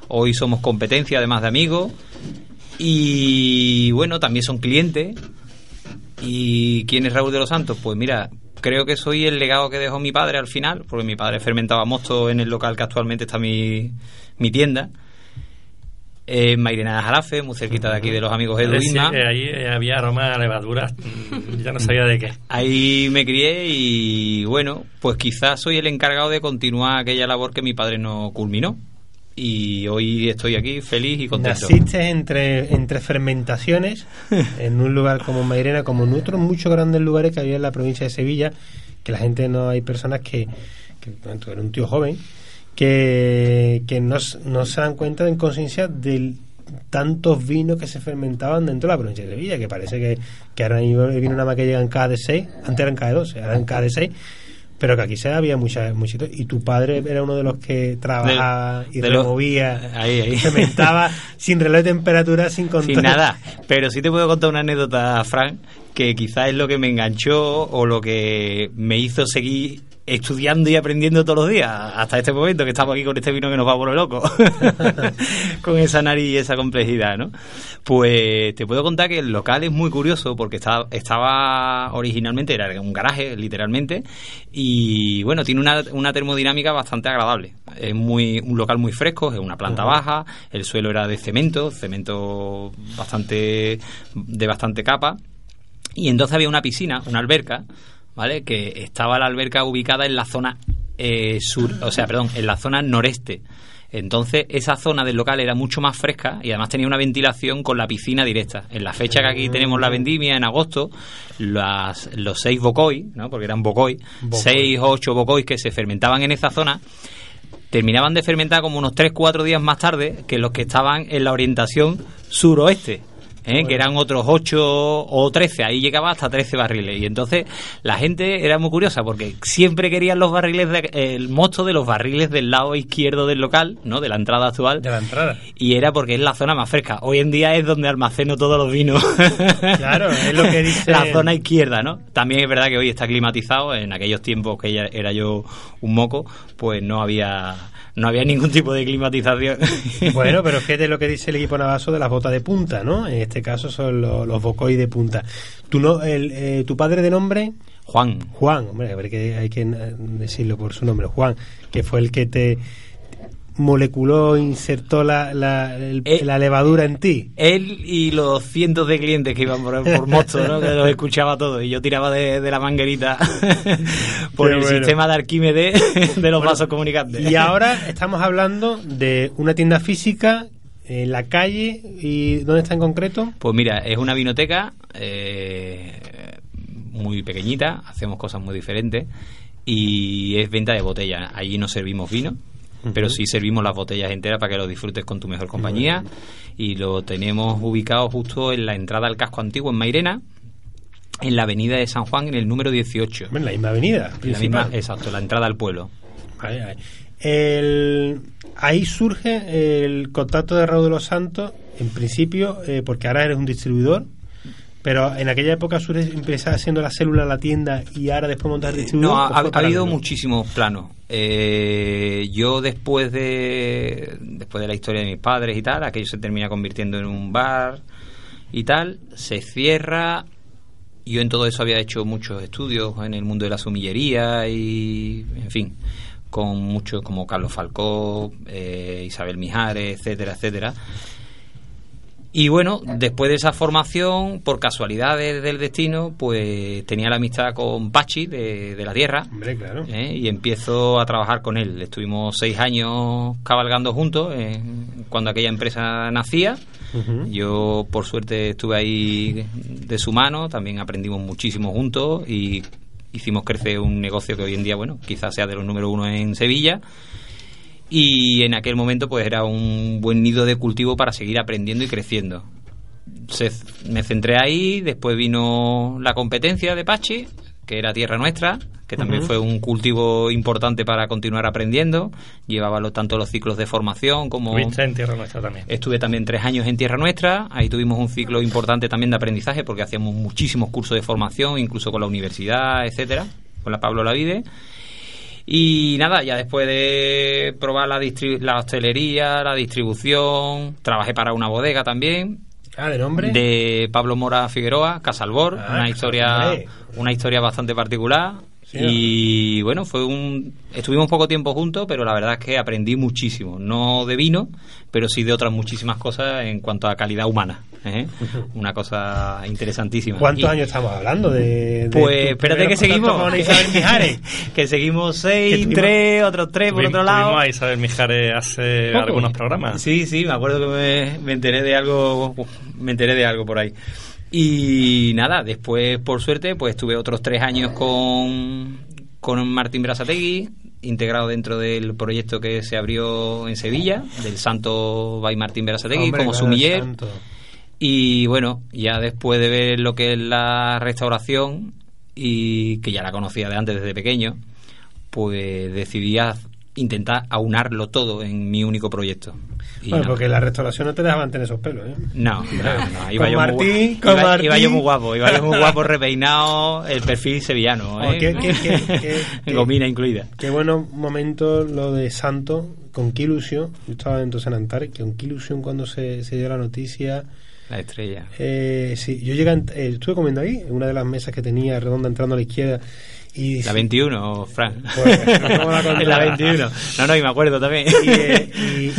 hoy somos competencia además de amigos, y bueno, también son clientes. ¿Y quién es Raúl de los Santos? Pues mira, creo que soy el legado que dejó mi padre al final, porque mi padre fermentaba mosto en el local que actualmente está mi, mi tienda. En Mairena de Jarafe, muy cerquita de aquí de los amigos Edu Es decir, Isma. que ahí eh, había aroma a levaduras, mm, ya no sabía de qué. Ahí me crié y bueno, pues quizás soy el encargado de continuar aquella labor que mi padre no culminó. Y hoy estoy aquí feliz y contento. Naciste entre, entre fermentaciones en un lugar como Mairena, como en otros muchos grandes lugares que había en la provincia de Sevilla, que la gente no hay personas que, que bueno, tú eres un tío joven, que, que no, no se dan cuenta en conciencia de tantos vinos que se fermentaban dentro de la provincia de Sevilla, que parece que, que ahora mismo viene una más que llegan cada de 6, antes eran cada de 12, ahora eran cada de 6, pero que aquí se había muchas muchas y tu padre era uno de los que trabajaba y de los- removía Ahí, ahí. fermentaba sin reloj de temperatura sin control Sin nada. Pero sí te puedo contar una anécdota, Frank, que quizás es lo que me enganchó o lo que me hizo seguir estudiando y aprendiendo todos los días hasta este momento que estamos aquí con este vino que nos va a volver loco. Con esa nariz y esa complejidad ¿no? pues te puedo contar que el local es muy curioso porque estaba, estaba originalmente era un garaje literalmente y bueno tiene una, una termodinámica bastante agradable. Es muy un local muy fresco es una planta baja el suelo era de cemento cemento bastante de bastante capa y entonces había una piscina, una alberca, ¿vale? Que estaba la alberca ubicada en la zona eh, sur, o sea, perdón, en la zona noreste. Entonces, esa zona del local era mucho más fresca y además tenía una ventilación con la piscina directa. En la fecha que aquí tenemos la vendimia, en agosto, las, los seis bocoy, ¿no? porque eran bocoy, Bocoy. seis o ocho bocoy que se fermentaban en esa zona, terminaban de fermentar como unos 3-4 días más tarde que los que estaban en la orientación suroeste. ¿Eh? que eran otros 8 o 13, ahí llegaba hasta 13 barriles. Y entonces la gente era muy curiosa porque siempre querían los barriles, de- el mosto de los barriles del lado izquierdo del local, ¿no? de la entrada actual. de la entrada Y era porque es la zona más fresca. Hoy en día es donde almaceno todos los vinos. Claro, es lo que dice- La zona izquierda, ¿no? También es verdad que hoy está climatizado. En aquellos tiempos que ya era yo un moco, pues no había no había ningún tipo de climatización. bueno pero fíjate lo que dice el equipo Navaso de las botas de punta no en este caso son los, los bocoy de punta tu no el, eh, tu padre de nombre Juan, Juan hombre a ver que hay que eh, decirlo por su nombre Juan que fue el que te moleculó insertó la, la, el- Eh, la levadura en ti Él y los cientos de clientes que iban por, por moto, ¿no? que los escuchaba todos. Y yo tiraba de, de la manguerita por el bueno. sistema de Arquímedes de los vasos comunicantes. y ahora estamos hablando de una tienda física en la calle y dónde está en concreto Pues mira, es una vinoteca eh, muy pequeñita, hacemos cosas muy diferentes y es venta de botellas. Allí no servimos vino, pero sí servimos las botellas enteras para que lo disfrutes con tu mejor compañía y lo tenemos ubicado justo en la entrada al casco antiguo en Mairena. en la avenida de San Juan, en el número 18. En la misma avenida. En la misma, exacto, la entrada al pueblo. El, ahí surge el contacto de Raúl de los Santos, en principio, eh, porque ahora eres un distribuidor. Pero en aquella época surge, empieza haciendo la célula la tienda y ahora después montar el distribuidor. No, ha, habido muchísimos planos. Eh, yo después de después de la historia de mis padres y tal, aquello se termina convirtiendo en un bar y tal, se cierra. Yo en todo eso había hecho muchos estudios en el mundo de la sumillería y, en fin, con muchos como Carlos Falcó, eh, Isabel Mijares, etcétera, etcétera. Y bueno, después de esa formación, por casualidades del destino, pues tenía la amistad con Pachi de, la Tierra. Hombre, claro. ¿eh? Y empiezo a trabajar con él. Estuvimos seis años cabalgando juntos eh, cuando aquella empresa nacía. Yo, por suerte, estuve ahí de su mano. También aprendimos muchísimo juntos y hicimos crecer un negocio que hoy en día, bueno, quizás sea de los número uno en Sevilla y en aquel momento pues era un buen nido de cultivo para seguir aprendiendo y creciendo. me centré ahí, después vino la competencia de Pachi, que era Tierra Nuestra, que también fue un cultivo importante para continuar aprendiendo. Llevaba tanto los ciclos de formación como... ¿Viste en Tierra Nuestra también? Estuve también tres años en Tierra Nuestra. Ahí tuvimos un ciclo importante también de aprendizaje porque hacíamos muchísimos cursos de formación, incluso con la universidad, etcétera, con la Pablo Lavide. Y nada, ya después de probar la, la hostelería, la distribución, trabajé para una bodega también. Ah, ¿de nombre? De Pablo Mora Figueroa, Casalbor, ah, una historia una historia bastante particular. Y bueno, fue un estuvimos poco tiempo juntos, pero la verdad es que aprendí muchísimo, no de vino, pero sí de otras muchísimas cosas en cuanto a calidad humana. ¿eh? Una cosa interesantísima. ¿Cuántos años estamos hablando de, pues espérate que seguimos. que seguimos seis, tres, otros tres por otro lado. a Isabel Mijares hace algunos programas. Sí, sí, me acuerdo que me, me enteré de algo, me enteré de algo por ahí. Y nada, después, por suerte, pues estuve otros tres años con, con Martín Brasategui, integrado dentro del proyecto que se abrió en Sevilla, del Santo by Martín Berasategui, como sumiller. Y bueno, ya después de ver lo que es la restauración, y que ya la conocía de antes desde pequeño, pues decidí intentar aunarlo todo en mi único proyecto. Bueno, porque la restauración no te deja mantener esos pelos, ¿eh? No, no, Iba, yo, Martín, muy, iba, iba, yo muy guapo, iba yo muy guapo, repeinado, el perfil sevillano, ¿eh? qué, qué, Gomina incluida. Qué bueno momento lo de Santo, con qué ilusión, yo estaba entonces en Antares, con qué ilusión cuando se, se dio la noticia... La estrella. Eh, sí, yo llegué, eh, estuve comiendo ahí, en una de las mesas que tenía redonda entrando a la izquierda, la 21, Fran. La 21. No, no, y me acuerdo también. Y,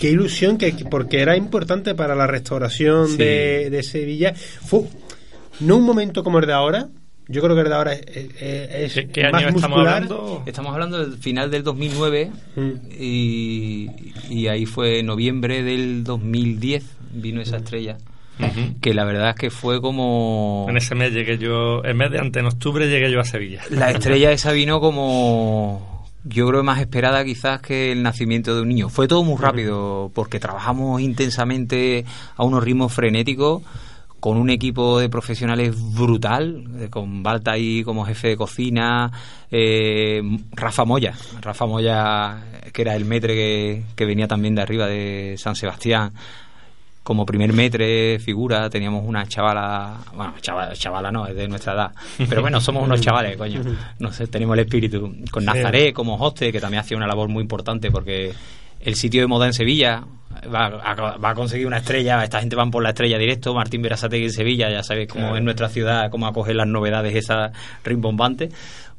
qué ilusión, que porque era importante para la restauración de, Sevilla. Fue no un momento como el de ahora, yo creo que el de ahora es, ¿Qué, más año estamos hablando? Estamos hablando del final del 2009 mm. y, y, ahí fue noviembre del 2010 vino esa estrella que la verdad es que fue como... En ese mes llegué yo, en mes de antes, en octubre llegué yo a Sevilla. La estrella esa vino como yo creo más esperada quizás que el nacimiento de un niño. Fue todo muy rápido porque trabajamos intensamente a unos ritmos frenéticos con un equipo de profesionales brutal, eh, con Balta ahí como jefe de cocina, eh, Rafa Moya, Rafa Moya que era el metre que, que venía también de arriba de San Sebastián, como primer metre figura teníamos una chavala, bueno, chavala, chavala no, es de nuestra edad, pero bueno, somos unos chavales, coño, no sé, tenemos el espíritu. Con Nazaré como hoste, que también hacía una labor muy importante porque el sitio de moda en Sevilla va a, va a conseguir una estrella, esta gente van por la estrella directo, Martín Berasategui en Sevilla, ya sabes cómo es nuestra ciudad, cómo acoge las novedades esas rimbombantes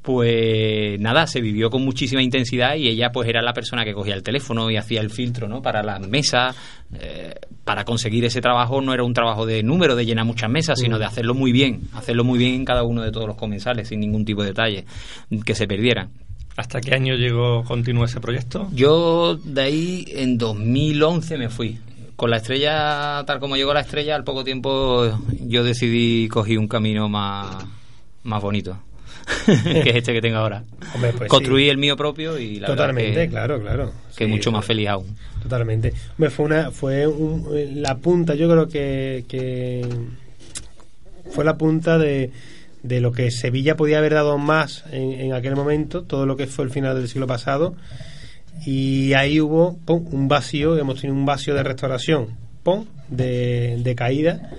pues nada, se vivió con muchísima intensidad y ella pues era la persona que cogía el teléfono y hacía el filtro ¿no? para las mesas. Eh, para conseguir ese trabajo no era un trabajo de número, de llenar muchas mesas, sino de hacerlo muy bien, hacerlo muy bien en cada uno de todos los comensales, sin ningún tipo de detalle que se perdiera. ¿Hasta qué año llegó, continuó ese proyecto? Yo de ahí en 2011 me fui. Con la estrella, tal como llegó la estrella, al poco tiempo yo decidí cogí un camino más, más bonito. que es este que tengo ahora. Pues Construí el mío propio y la Totalmente, claro, claro. Que mucho más feliz aún. Totalmente. fue una fue la punta, yo creo que, fue la punta de, de lo que Sevilla podía haber dado más en, en aquel momento, todo lo que fue el final del siglo pasado. Y ahí hubo pum, un vacío, hemos tenido un vacío de restauración, pum, de, de caída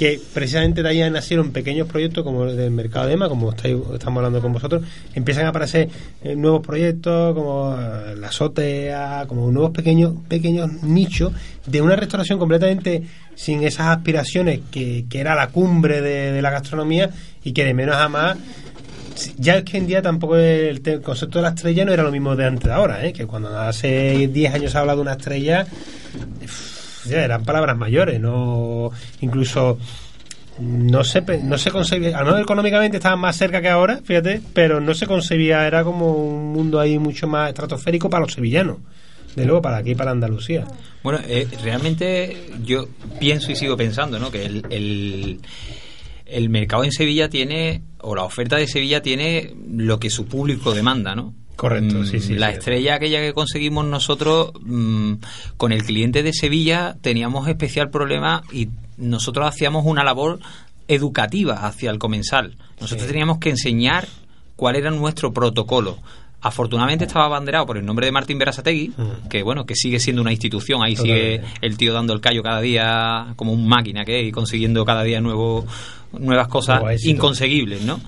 que precisamente de ahí nacieron pequeños proyectos como el del mercado de EMA, como estáis, estamos hablando con vosotros, empiezan a aparecer eh, nuevos proyectos como eh, la azotea, como nuevos pequeños pequeños nichos de una restauración completamente sin esas aspiraciones que, que era la cumbre de, la gastronomía y que de menos a más ya es que en día tampoco el, concepto de la estrella no era lo mismo de antes de ahora, ¿eh? que cuando hace 10 años se ha hablado de una estrella, ya eran palabras mayores, no incluso no se no se concebía, a mejor económicamente estaban más cerca que ahora, fíjate, pero no se concebía, era como un mundo ahí mucho más estratosférico para los sevillanos, de luego para aquí, para Andalucía. Bueno, eh, realmente yo pienso y sigo pensando, ¿no? Que el, el mercado en Sevilla tiene, o la oferta de Sevilla tiene lo que su público demanda, ¿no? Correcto, Mm, sí, sí, La sí. estrella aquella que conseguimos nosotros mm, con el cliente de Sevilla teníamos especial problema y nosotros hacíamos una labor educativa hacia el comensal. Nosotros Sí. teníamos que enseñar cuál era nuestro protocolo. Afortunadamente estaba abanderado por el nombre de Martín Berasategui, Mm. que bueno, que sigue siendo una institución, ahí sigue el tío dando el callo cada día como un máquina que es y consiguiendo cada día nuevo, nuevas cosas inconseguibles, ¿no?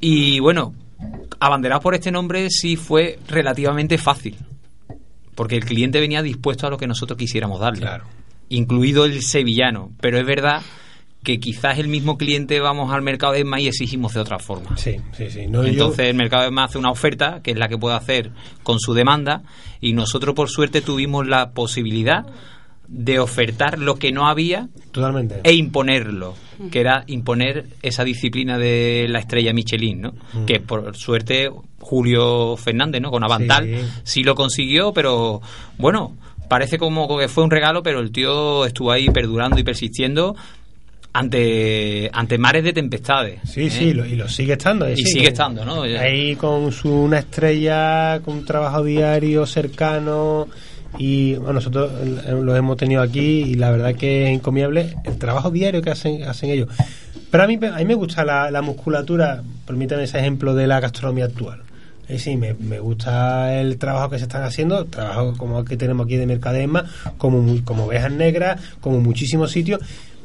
Y bueno, abanderado por este nombre sí fue relativamente fácil, porque el cliente venía dispuesto a lo que nosotros quisiéramos darle, Claro. incluido el sevillano, pero es verdad que quizás el mismo cliente vamos al mercado de ESMA y exigimos de otra forma. Sí, sí, sí. No, yo- Entonces el mercado de ESMA hace una oferta, que es la que puede hacer con su demanda, y nosotros por suerte tuvimos la posibilidad de ofertar lo que no había totalmente. e imponerlo, que era imponer esa disciplina de la estrella Michelin, ¿no? Mm. Que por suerte Julio Fernández, ¿no? Con Avantal Sí. sí. lo consiguió, pero bueno, parece como que fue un regalo, pero el tío estuvo ahí perdurando y persistiendo ante ante mares de tempestades. Sí, ¿eh? sí, lo- y lo sigue estando. Y sí, sigue estando, ¿no? Ahí con su una estrella, con un trabajo diario, cercano. Y nosotros eh, lo hemos tenido aquí y la verdad que es encomiable el trabajo diario que hacen, hacen ellos. Pero a mí, a mí me gusta la, la musculatura, permítame ese ejemplo de la gastronomía actual. Es decir, me, me gusta el trabajo que se están haciendo, trabajo como el que tenemos aquí de Mercadema, como, como Ovejas Negras, como muchísimos sitios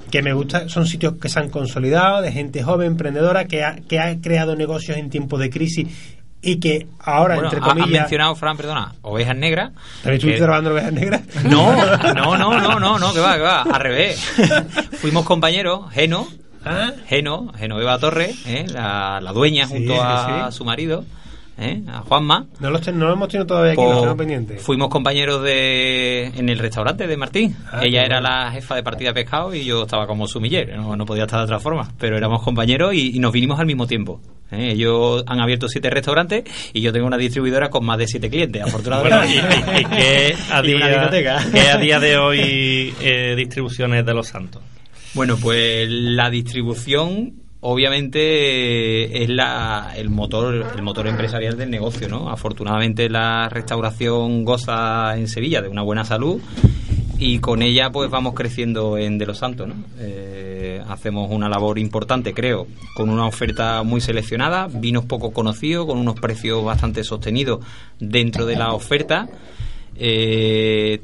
que me gusta, son sitios que se han consolidado, de gente joven, emprendedora, que ha, que ha creado negocios en tiempos de crisis y que ahora, Bueno, entre ha- has comillas... mencionado, Fran, perdona, ovejas negras. ¿También estuviste que- grabando Ovejas Negras? No, no, no, no, no, no, que va, que va, al revés. Fuimos compañeros, Geno, ¿Ah? Geno, Genoveva Torres, ¿eh? la, la dueña Sí, junto sí, a sí. su marido, ¿eh? a Juanma. No los, ten- no los hemos tenido todavía aquí, los tenemos pendientes. fuimos compañeros de en el restaurante de Martín. Ah, Ella era bueno. la jefa de partida de pescado y yo estaba como sumiller, no, no podía estar de otra forma. Pero éramos compañeros y, y nos vinimos al mismo tiempo. ¿eh? Ellos han abierto siete restaurantes y yo tengo una distribuidora con más de siete clientes, afortunadamente. Bueno, y, y- y que a Y una día, biblioteca. que a día de hoy eh, distribuciones de los santos. Bueno, pues la distribución obviamente es la, el motor el motor empresarial del negocio, ¿no? Afortunadamente la restauración goza en Sevilla de una buena salud y con ella pues vamos creciendo en De los Santos, ¿no? Eh, hacemos una labor importante, creo, con una oferta muy seleccionada, vinos poco conocidos, con unos precios bastante sostenidos dentro de la oferta. Eh,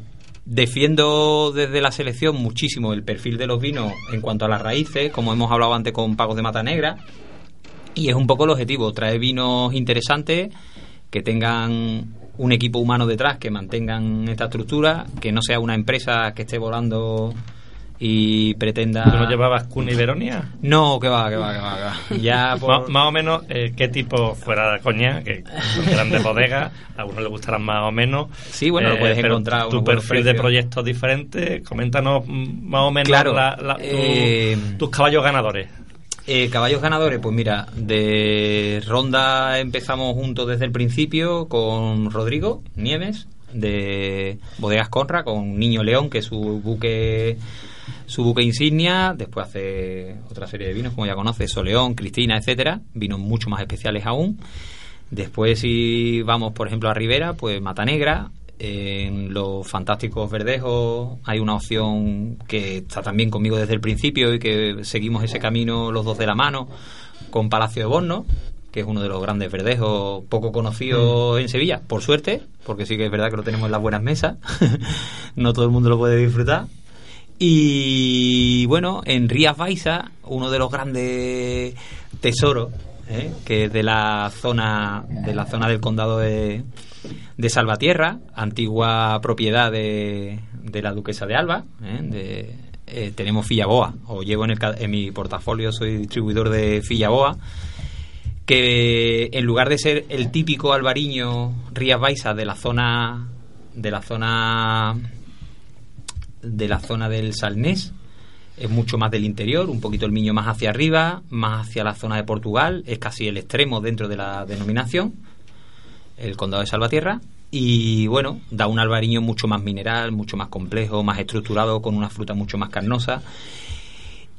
Defiendo desde la selección muchísimo el perfil de los vinos en cuanto a las raíces, como hemos hablado antes con Pagos de Mata Negra, y es un poco el objetivo, traer vinos interesantes que tengan un equipo humano detrás, que mantengan esta estructura, que no sea una empresa que esté volando y pretenda... ¿Tú no llevabas Cuna y Veronia? No, que va, que va, que va. que va. Ya por- Más, o menos, eh, ¿qué tipo fuera de coña? Que son grandes bodegas, a algunos les gustarán más o menos. Sí, bueno, lo puedes pero encontrar Tu perfil de proyectos diferentes, coméntanos más o menos Claro, la- la- tu- eh, tus caballos ganadores. Eh, caballos ganadores, pues mira, de ronda empezamos juntos desde el principio con Rodrigo Nieves de Bodegas Conra, con Niño León, que es su buque su buque insignia, después hace otra serie de vinos, como ya conoces, Soleón, Cristina, etcétera, vinos mucho más especiales aún. Después si vamos, por ejemplo, a Rivera, pues Mata Negra, En los fantásticos verdejos hay una opción que está también conmigo desde el principio y que seguimos ese camino los dos de la mano con Palacio de Borno, que es uno de los grandes verdejos poco conocidos en Sevilla, por suerte, porque sí que es verdad que lo tenemos en las buenas mesas, no todo el mundo lo puede disfrutar. Y bueno, en Rías Baixa, uno de los grandes tesoros, ¿eh? que es de la zona, de la zona del condado de, de Salvatierra, antigua propiedad de, de la duquesa de Alba, ¿eh? de, eh, tenemos Fillaboa, o llevo en, el, en mi portafolio, soy distribuidor de Fillaboa, que en lugar de ser el típico albariño Rías Baixa de la zona de la zona de la zona del Salnés. Es mucho más del interior, un poquito el miño más hacia arriba, más hacia la zona de Portugal, es casi el extremo dentro de la denominación, el condado de Salvatierra, y bueno, da un albariño mucho más mineral, mucho más complejo, más estructurado, con una fruta mucho más carnosa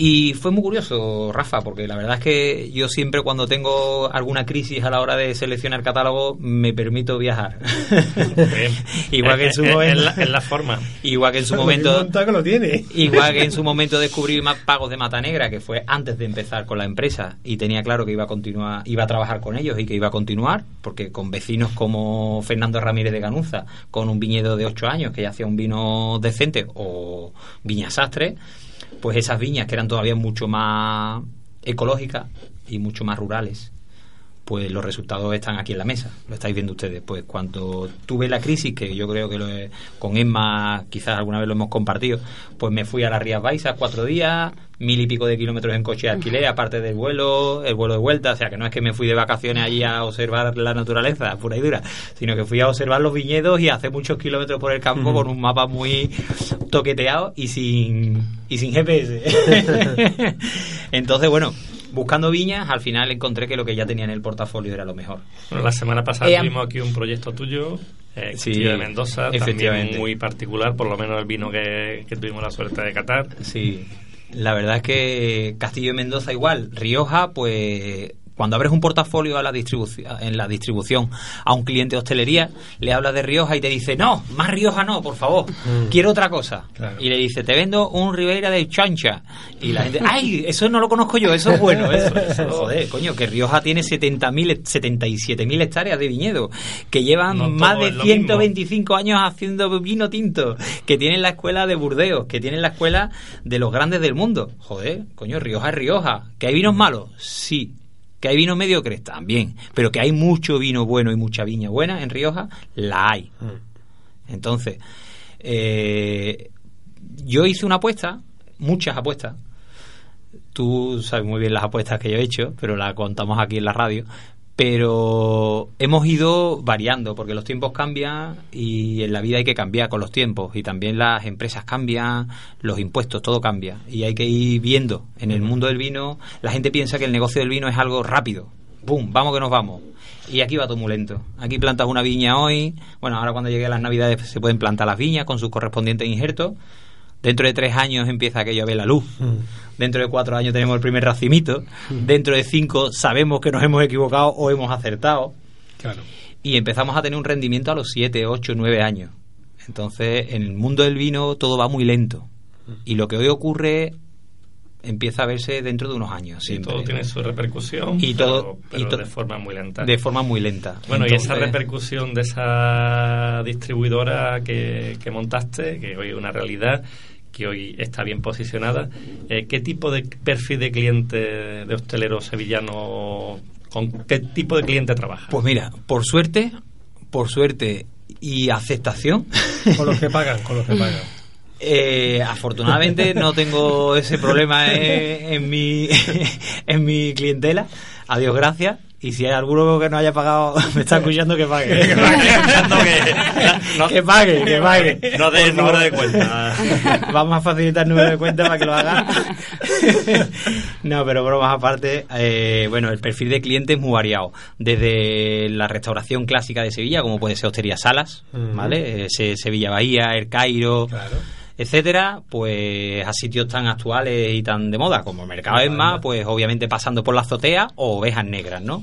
y fue muy curioso, Rafa, porque la verdad es que yo siempre cuando tengo alguna crisis a la hora de seleccionar catálogo me permito viajar. igual que en su momento. En la, forma. Igual que en su momento. lo tiene. igual que en su momento descubrí más pagos de Mata Negra, que fue antes de empezar con la empresa y tenía claro que iba a continuar, iba a trabajar con ellos y que iba a continuar, porque con vecinos como Fernando Ramírez de Ganuza, con un viñedo de 8 años que ya hacía un vino decente, o Viña Sastre pues esas viñas que eran todavía mucho más ecológicas y mucho más rurales, pues los resultados están aquí en la mesa, lo estáis viendo ustedes. Pues cuando tuve la crisis, que yo creo que lo con Emma quizás alguna vez lo hemos compartido, pues me fui a las Rías Baixas cuatro días, mil y pico de kilómetros en coche de alquiler, aparte del vuelo, el vuelo de vuelta, o sea que no es que me fui de vacaciones allí a observar la naturaleza pura y dura, sino que fui a observar los viñedos y a hacer muchos kilómetros por el campo con un mapa muy toqueteado y sin, y sin GPS. Entonces, bueno, buscando viñas, al final encontré que lo que ya tenía en el portafolio era lo mejor. Bueno, la semana pasada eh, tuvimos aquí un proyecto tuyo, eh, de Mendoza, también muy particular, por lo menos el vino que, que tuvimos la suerte de catar. Sí, la verdad es que Castillo de Mendoza igual, Rioja, pues cuando abres un portafolio a la en la distribución a un cliente de hostelería, le hablas de Rioja y te dice, no, más Rioja no, por favor, mm. quiero otra cosa. Y le dice, te vendo un Ribeira de Chancha. Y la gente, ay, eso no lo conozco yo, eso es bueno. Eso, joder, coño, que Rioja tiene 70.000, 77.000 hectáreas de viñedo, que llevan más de 125 años haciendo vino tinto, que tienen la escuela de Burdeos, que tienen la escuela de los grandes del mundo. Joder, coño, Rioja es Rioja. ¿Que hay vinos malos? Sí. ¿Que hay vino mediocres? También. Pero que hay mucho vino bueno y mucha viña buena en Rioja, la hay. Mm. Entonces, eh, yo hice una apuesta, muchas apuestas. Tú sabes muy bien las apuestas que yo he hecho, pero las contamos aquí en la radio pero hemos ido variando porque los tiempos cambian y en la vida hay que cambiar con los tiempos y también las empresas cambian, los impuestos, todo cambia y hay que ir viendo. En el mundo del vino la gente piensa que el negocio del vino es algo rápido. ¡Bum! Vamos que nos vamos. Y aquí va todo muy lento. Aquí plantas una viña hoy. Bueno, ahora cuando llegue las navidades se pueden plantar las viñas con sus correspondientes injertos Dentro de tres años empieza aquello a ver la luz. Mm. Dentro de cuatro años tenemos el primer racimito. Mm. Dentro de cinco sabemos que nos hemos equivocado o hemos acertado. Y empezamos a tener un rendimiento a los siete, ocho, nueve años. Entonces, en el mundo del vino todo va muy lento. Mm. Y lo que hoy ocurre empieza a verse dentro de unos años. Y todo tiene su repercusión, y todo, pero, de forma muy lenta. De forma muy lenta. Bueno, y esa repercusión de esa distribuidora que, que montaste, que hoy es una realidad, que hoy está bien posicionada. Eh, ¿Qué tipo de perfil de cliente de hostelero sevillano, con qué tipo de cliente trabaja? Pues mira, por suerte, por suerte y aceptación. Con los que pagan, con los que pagan. Eh, afortunadamente no tengo ese problema en, mi, en mi clientela. Adiós, gracias. Y si hay alguno que no haya pagado, me está escuchando que pague. que pague, que pague. No de número de cuenta. Vamos a facilitar el número de cuenta para que lo haga. no, pero bromas aparte, eh, bueno, el perfil de cliente es muy variado. Desde la restauración clásica de Sevilla, como puede ser Hostería Salas, ¿vale? Sevilla Bahía, El Cairo. Claro etcétera, pues a sitios tan actuales y tan de moda como el Mercado Esma, pues obviamente pasando por la azotea o ovejas negras, ¿no?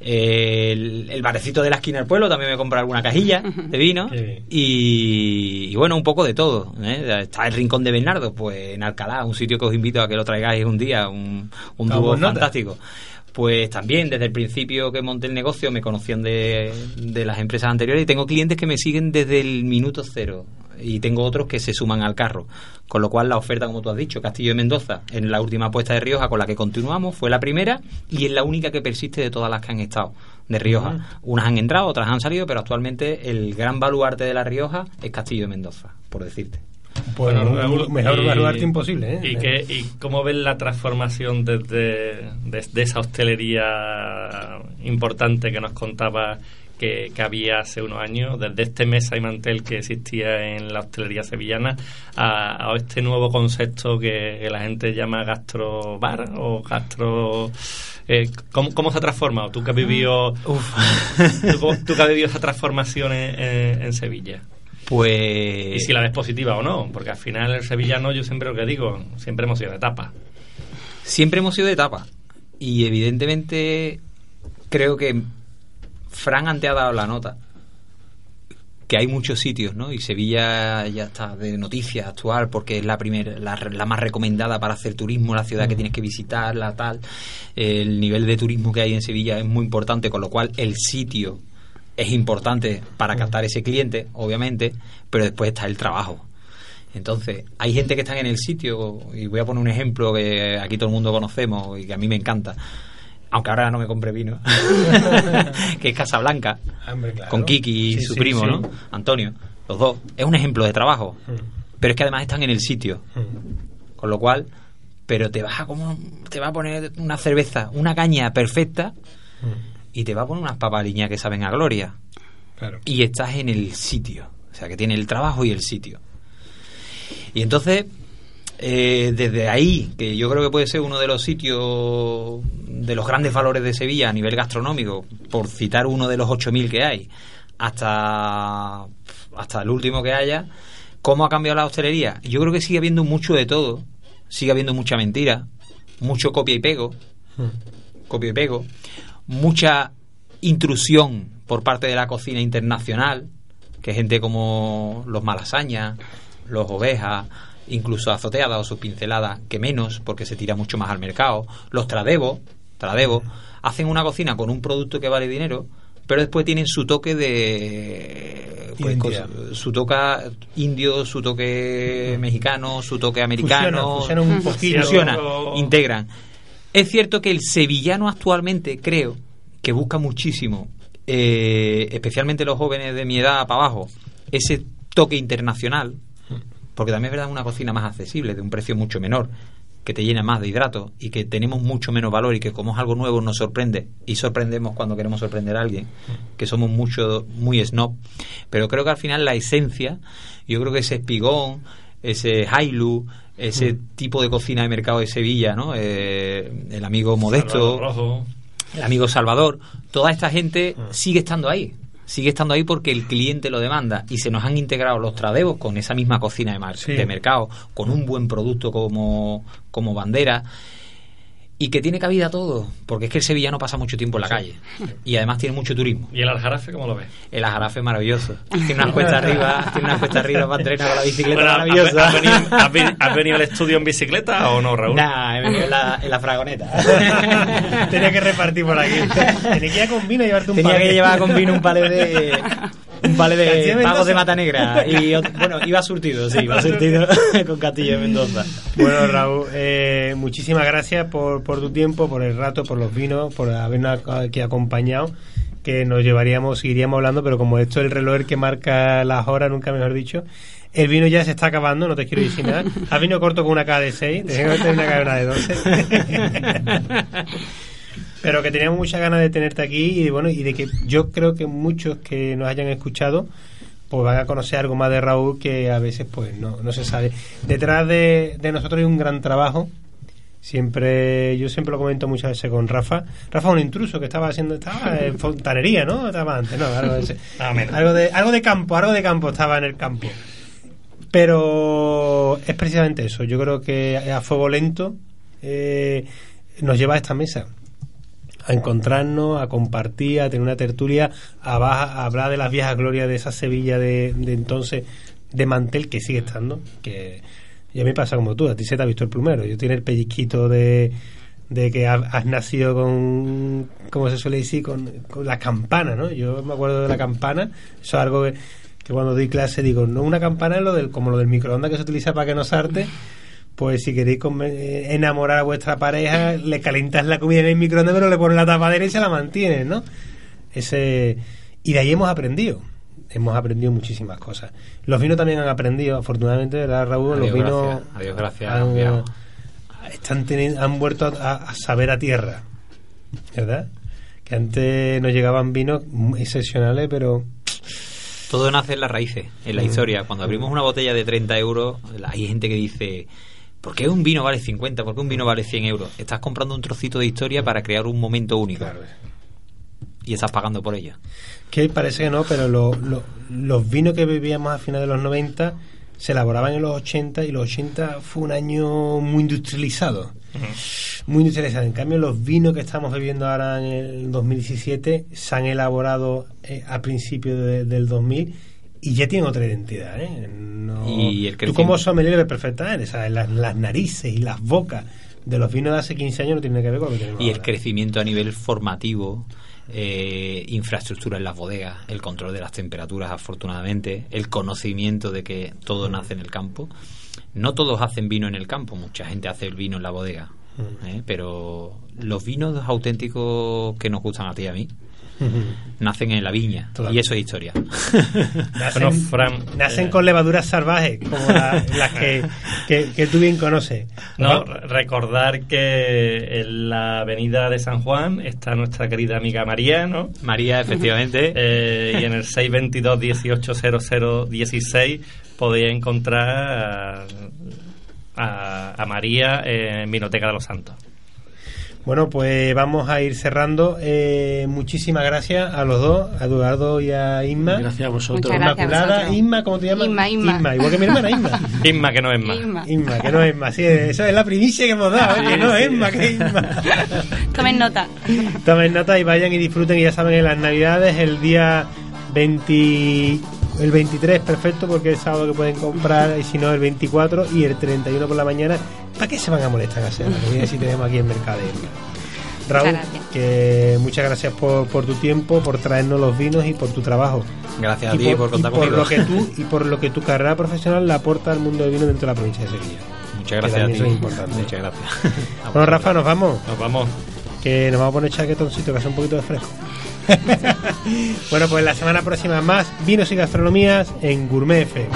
El, el, barecito de la esquina del pueblo también me compra alguna cajilla de vino. Y, bueno, un poco de todo. ¿eh? Está el Rincón de Bernardo, pues en Alcalá, un sitio que os invito a que lo traigáis un día, un, un dúo fantástico pues también desde el principio que monté el negocio me conocían de, de, las empresas anteriores y tengo clientes que me siguen desde el minuto cero y tengo otros que se suman al carro. Con lo cual la oferta, como tú has dicho, Castillo de Mendoza, en la última apuesta de Rioja con la que continuamos, fue la primera y es la única que persiste de todas las que han estado de Rioja. Unas han entrado, otras han salido, pero actualmente el gran baluarte de la Rioja es Castillo de Mendoza, por decirte. Pues mejor baluarte imposible. ¿eh? ¿Y, que, ¿Y cómo ven la transformación desde, desde esa hostelería importante que nos contaba que, había hace unos años, desde este mesa y mantel que existía en la hostelería sevillana a, este nuevo concepto que, la gente llama gastrobar o gastro... Eh, ¿cómo, se ha transformado? ¿Tú que has vivido, ¿tú, que has vivido esa transformación en, Sevilla? Pues... Y si la ves positiva o no, porque al final el sevillano, yo siempre lo que digo, siempre hemos sido de etapa. Siempre hemos sido de etapa. Y evidentemente creo que Fran antes ha dado la nota que hay muchos sitios, ¿no? Y Sevilla ya está de noticias actual porque es la primera, la, más recomendada para hacer turismo, la ciudad que tienes que visitar, la tal. El nivel de turismo que hay en Sevilla es muy importante, con lo cual el sitio es importante para captar ese cliente, obviamente, pero después está el trabajo. Entonces, hay gente que está en el sitio, y voy a poner un ejemplo que aquí todo el mundo conocemos y que a mí me encanta aunque ahora no me compre vino, que es Casablanca, con Kiki y su primo, ¿no? Antonio, los dos. Es un ejemplo de trabajo, mm. pero es que además están en el sitio. Mm. Con lo cual, pero te vas a como te va a poner una cerveza, una caña perfecta mm. y te va a poner unas papaliñas que saben a gloria. Y estás en el sitio, o sea, que tiene el trabajo y el sitio. Y entonces eh, desde ahí, que yo creo que puede ser uno de los sitios de los grandes valores de Sevilla a nivel gastronómico, por citar uno de los 8.000 que hay, hasta, hasta el último que haya, ¿cómo ha cambiado la hostelería? Yo creo que sigue habiendo mucho de todo, sigue habiendo mucha mentira, mucho copia y pego, hmm. copia y pego, mucha intrusión por parte de la cocina internacional, que gente como los Malasañas, los Ovejas, incluso azoteada o sus pinceladas, que menos, porque se tira mucho más al mercado. Los Tradebo, Tradebo, hacen una cocina con un producto que vale dinero, pero después tienen su toque de pues, su toque indio, su toque mexicano, su toque americano, fusiona, integran. Es cierto que el sevillano actualmente creo que busca muchísimo, eh, especialmente los jóvenes de mi edad para abajo, ese toque internacional, porque también es verdad una cocina más accesible, de un precio mucho menor, que te llena más de hidratos y que tenemos mucho menos valor y que como es algo nuevo nos sorprende y sorprendemos cuando queremos sorprender a alguien, que somos mucho muy snob, pero creo que al final la esencia, yo creo que ese espigón, ese hailu, ese mm. tipo de cocina de mercado de Sevilla, ¿no? Eh, el amigo Modesto, el amigo Salvador, toda esta gente mm. sigue estando ahí sigue estando ahí porque el cliente lo demanda. Y se nos han integrado los tradevos con esa misma cocina de, de mercado, con un buen producto como, como bandera y que tiene cabida todo, porque es que el sevillano pasa mucho tiempo en la calle y además tiene mucho turismo. ¿Y el aljarafe cómo lo ves? El aljarafe es maravilloso. Tiene una cuesta arriba, tiene una cuesta arriba para entrenar con la bicicleta maravillosa. ¿has venido, al estudio en bicicleta o no, Raúl? Nah, he venido en la, en la fragoneta. Tenía que repartir por aquí. Tenía que ir con vino y llevarte un Tenía que llevar con vino un palé de un vale de pagos de mata negra. Y bueno, iba surtido, sí, iba surtido con Castillo de Mendoza. Bueno, Raúl, eh, muchísimas gracias por, por tu tiempo, por el rato, por los vinos, por habernos aquí acompañado. Que nos llevaríamos, seguiríamos hablando, pero como esto es el reloj que marca las horas, nunca mejor dicho, el vino ya se está acabando, no te quiero decir nada. Has vino corto con una K de 6, tengo que tener una cadena de 12. Pero que teníamos muchas ganas de tenerte aquí y bueno, y de que yo creo que muchos que nos hayan escuchado pues van a conocer algo más de Raúl que a veces pues no, no se sabe. Detrás de, nosotros hay un gran trabajo. Siempre, yo siempre lo comento muchas veces con Rafa. Rafa un intruso que estaba haciendo, estaba en fontanería, ¿no? Estaba antes, ¿no? Algo de, ah, algo de, algo de campo, algo de campo estaba en el campo. Pero es precisamente eso. Yo creo que a fuego lento eh, nos lleva a esta mesa a encontrarnos, a compartir, a tener una tertulia, a, hablar de las viejas glorias de esa Sevilla de, entonces, de mantel que sigue estando, que ya me pasa como tú, a ti se te ha visto el plumero, yo tiene el pellizquito de, de que has, nacido con, como se suele decir, con, la campana, ¿no? Yo me acuerdo de la campana, eso es algo que, que cuando doy clase digo, no una campana es lo del, como lo del microondas que se utiliza para que no sarte, pues si queréis enamorar a vuestra pareja, le calentas la comida en el microondas, pero le pones la tapadera y se la mantienes, ¿no? Ese y de ahí hemos aprendido. Hemos aprendido muchísimas cosas. Los vinos también han aprendido, afortunadamente, ¿verdad, Raúl? los vinos. Adiós, gracias. Han, están han vuelto a, saber a tierra, ¿verdad? Que antes nos llegaban vinos excepcionales, pero todo nace en las raíces, en la mm. historia. Cuando abrimos una botella de 30 euros, hay gente que dice, ¿Por qué un vino vale 50? ¿Por qué un vino vale 100 euros? Estás comprando un trocito de historia para crear un momento único. Y estás pagando por ello. Que parece que no, pero los vinos que bebíamos a finales de los 90 se elaboraban en los 80 y los 80 fue un año muy industrializado. Muy industrializado. En cambio, los vinos que estamos bebiendo ahora en el 2017 se han elaborado eh, a principios del 2000 y ya tiene otra identidad. ¿eh? y el Tú como sommelier ves perfectamente, ¿sabes? Las, las, narices y las bocas de los vinos de hace 15 años no tienen que ver con lo que tenemos Y el crecimiento a nivel formativo, eh, infraestructura en las bodegas, el control de las temperaturas, afortunadamente, el conocimiento de que todo mm. nace en el campo. No todos hacen vino en el campo, mucha gente hace el vino en la bodega, mm. ¿eh? pero los vinos auténticos que nos gustan a ti y a mí, nacen en la viña. Y eso es historia. Nacen, eh, con levaduras salvajes, como las que, que, tú bien conoces. No, recordar que en la avenida de San Juan está nuestra querida amiga María, ¿no? María, efectivamente. Eh, y en el 622 1800 16 podéis encontrar a, a María en Vinoteca de los Santos. Bueno, pues vamos a ir cerrando. Eh, muchísimas gracias a los dos, a Eduardo y a Inma. Gracias a vosotros. Inmaculada, Inma, ¿cómo te llamas? Inma, Inma. igual que mi hermana, Inma. Inma, que no es más. Inma. que no es más. Sí, esa es la primicia que hemos dado, que no es Inma, que es Inma. Tomen nota. Tomen nota y vayan y disfruten, y ya saben, en las Navidades, el día 20 el 23 perfecto porque es sábado que pueden comprar y si no el 24 y el 31 por la mañana ¿para qué se van a molestar a hacer? si tenemos aquí en Mercader Raúl, que muchas gracias por, por, tu tiempo, por traernos los vinos y por tu trabajo. Gracias a ti por, contar por Lo que tú, y por lo que tu carrera profesional la aporta al mundo del vino dentro de la provincia de Sevilla. Muchas gracias a ti. Eso es importante. Muchas gracias. bueno, Rafa, nos vamos. Nos vamos. Que nos vamos a poner chaquetoncito, que hace un poquito de fresco. bueno, pues la semana próxima más vinos y gastronomías en Gourmet FM.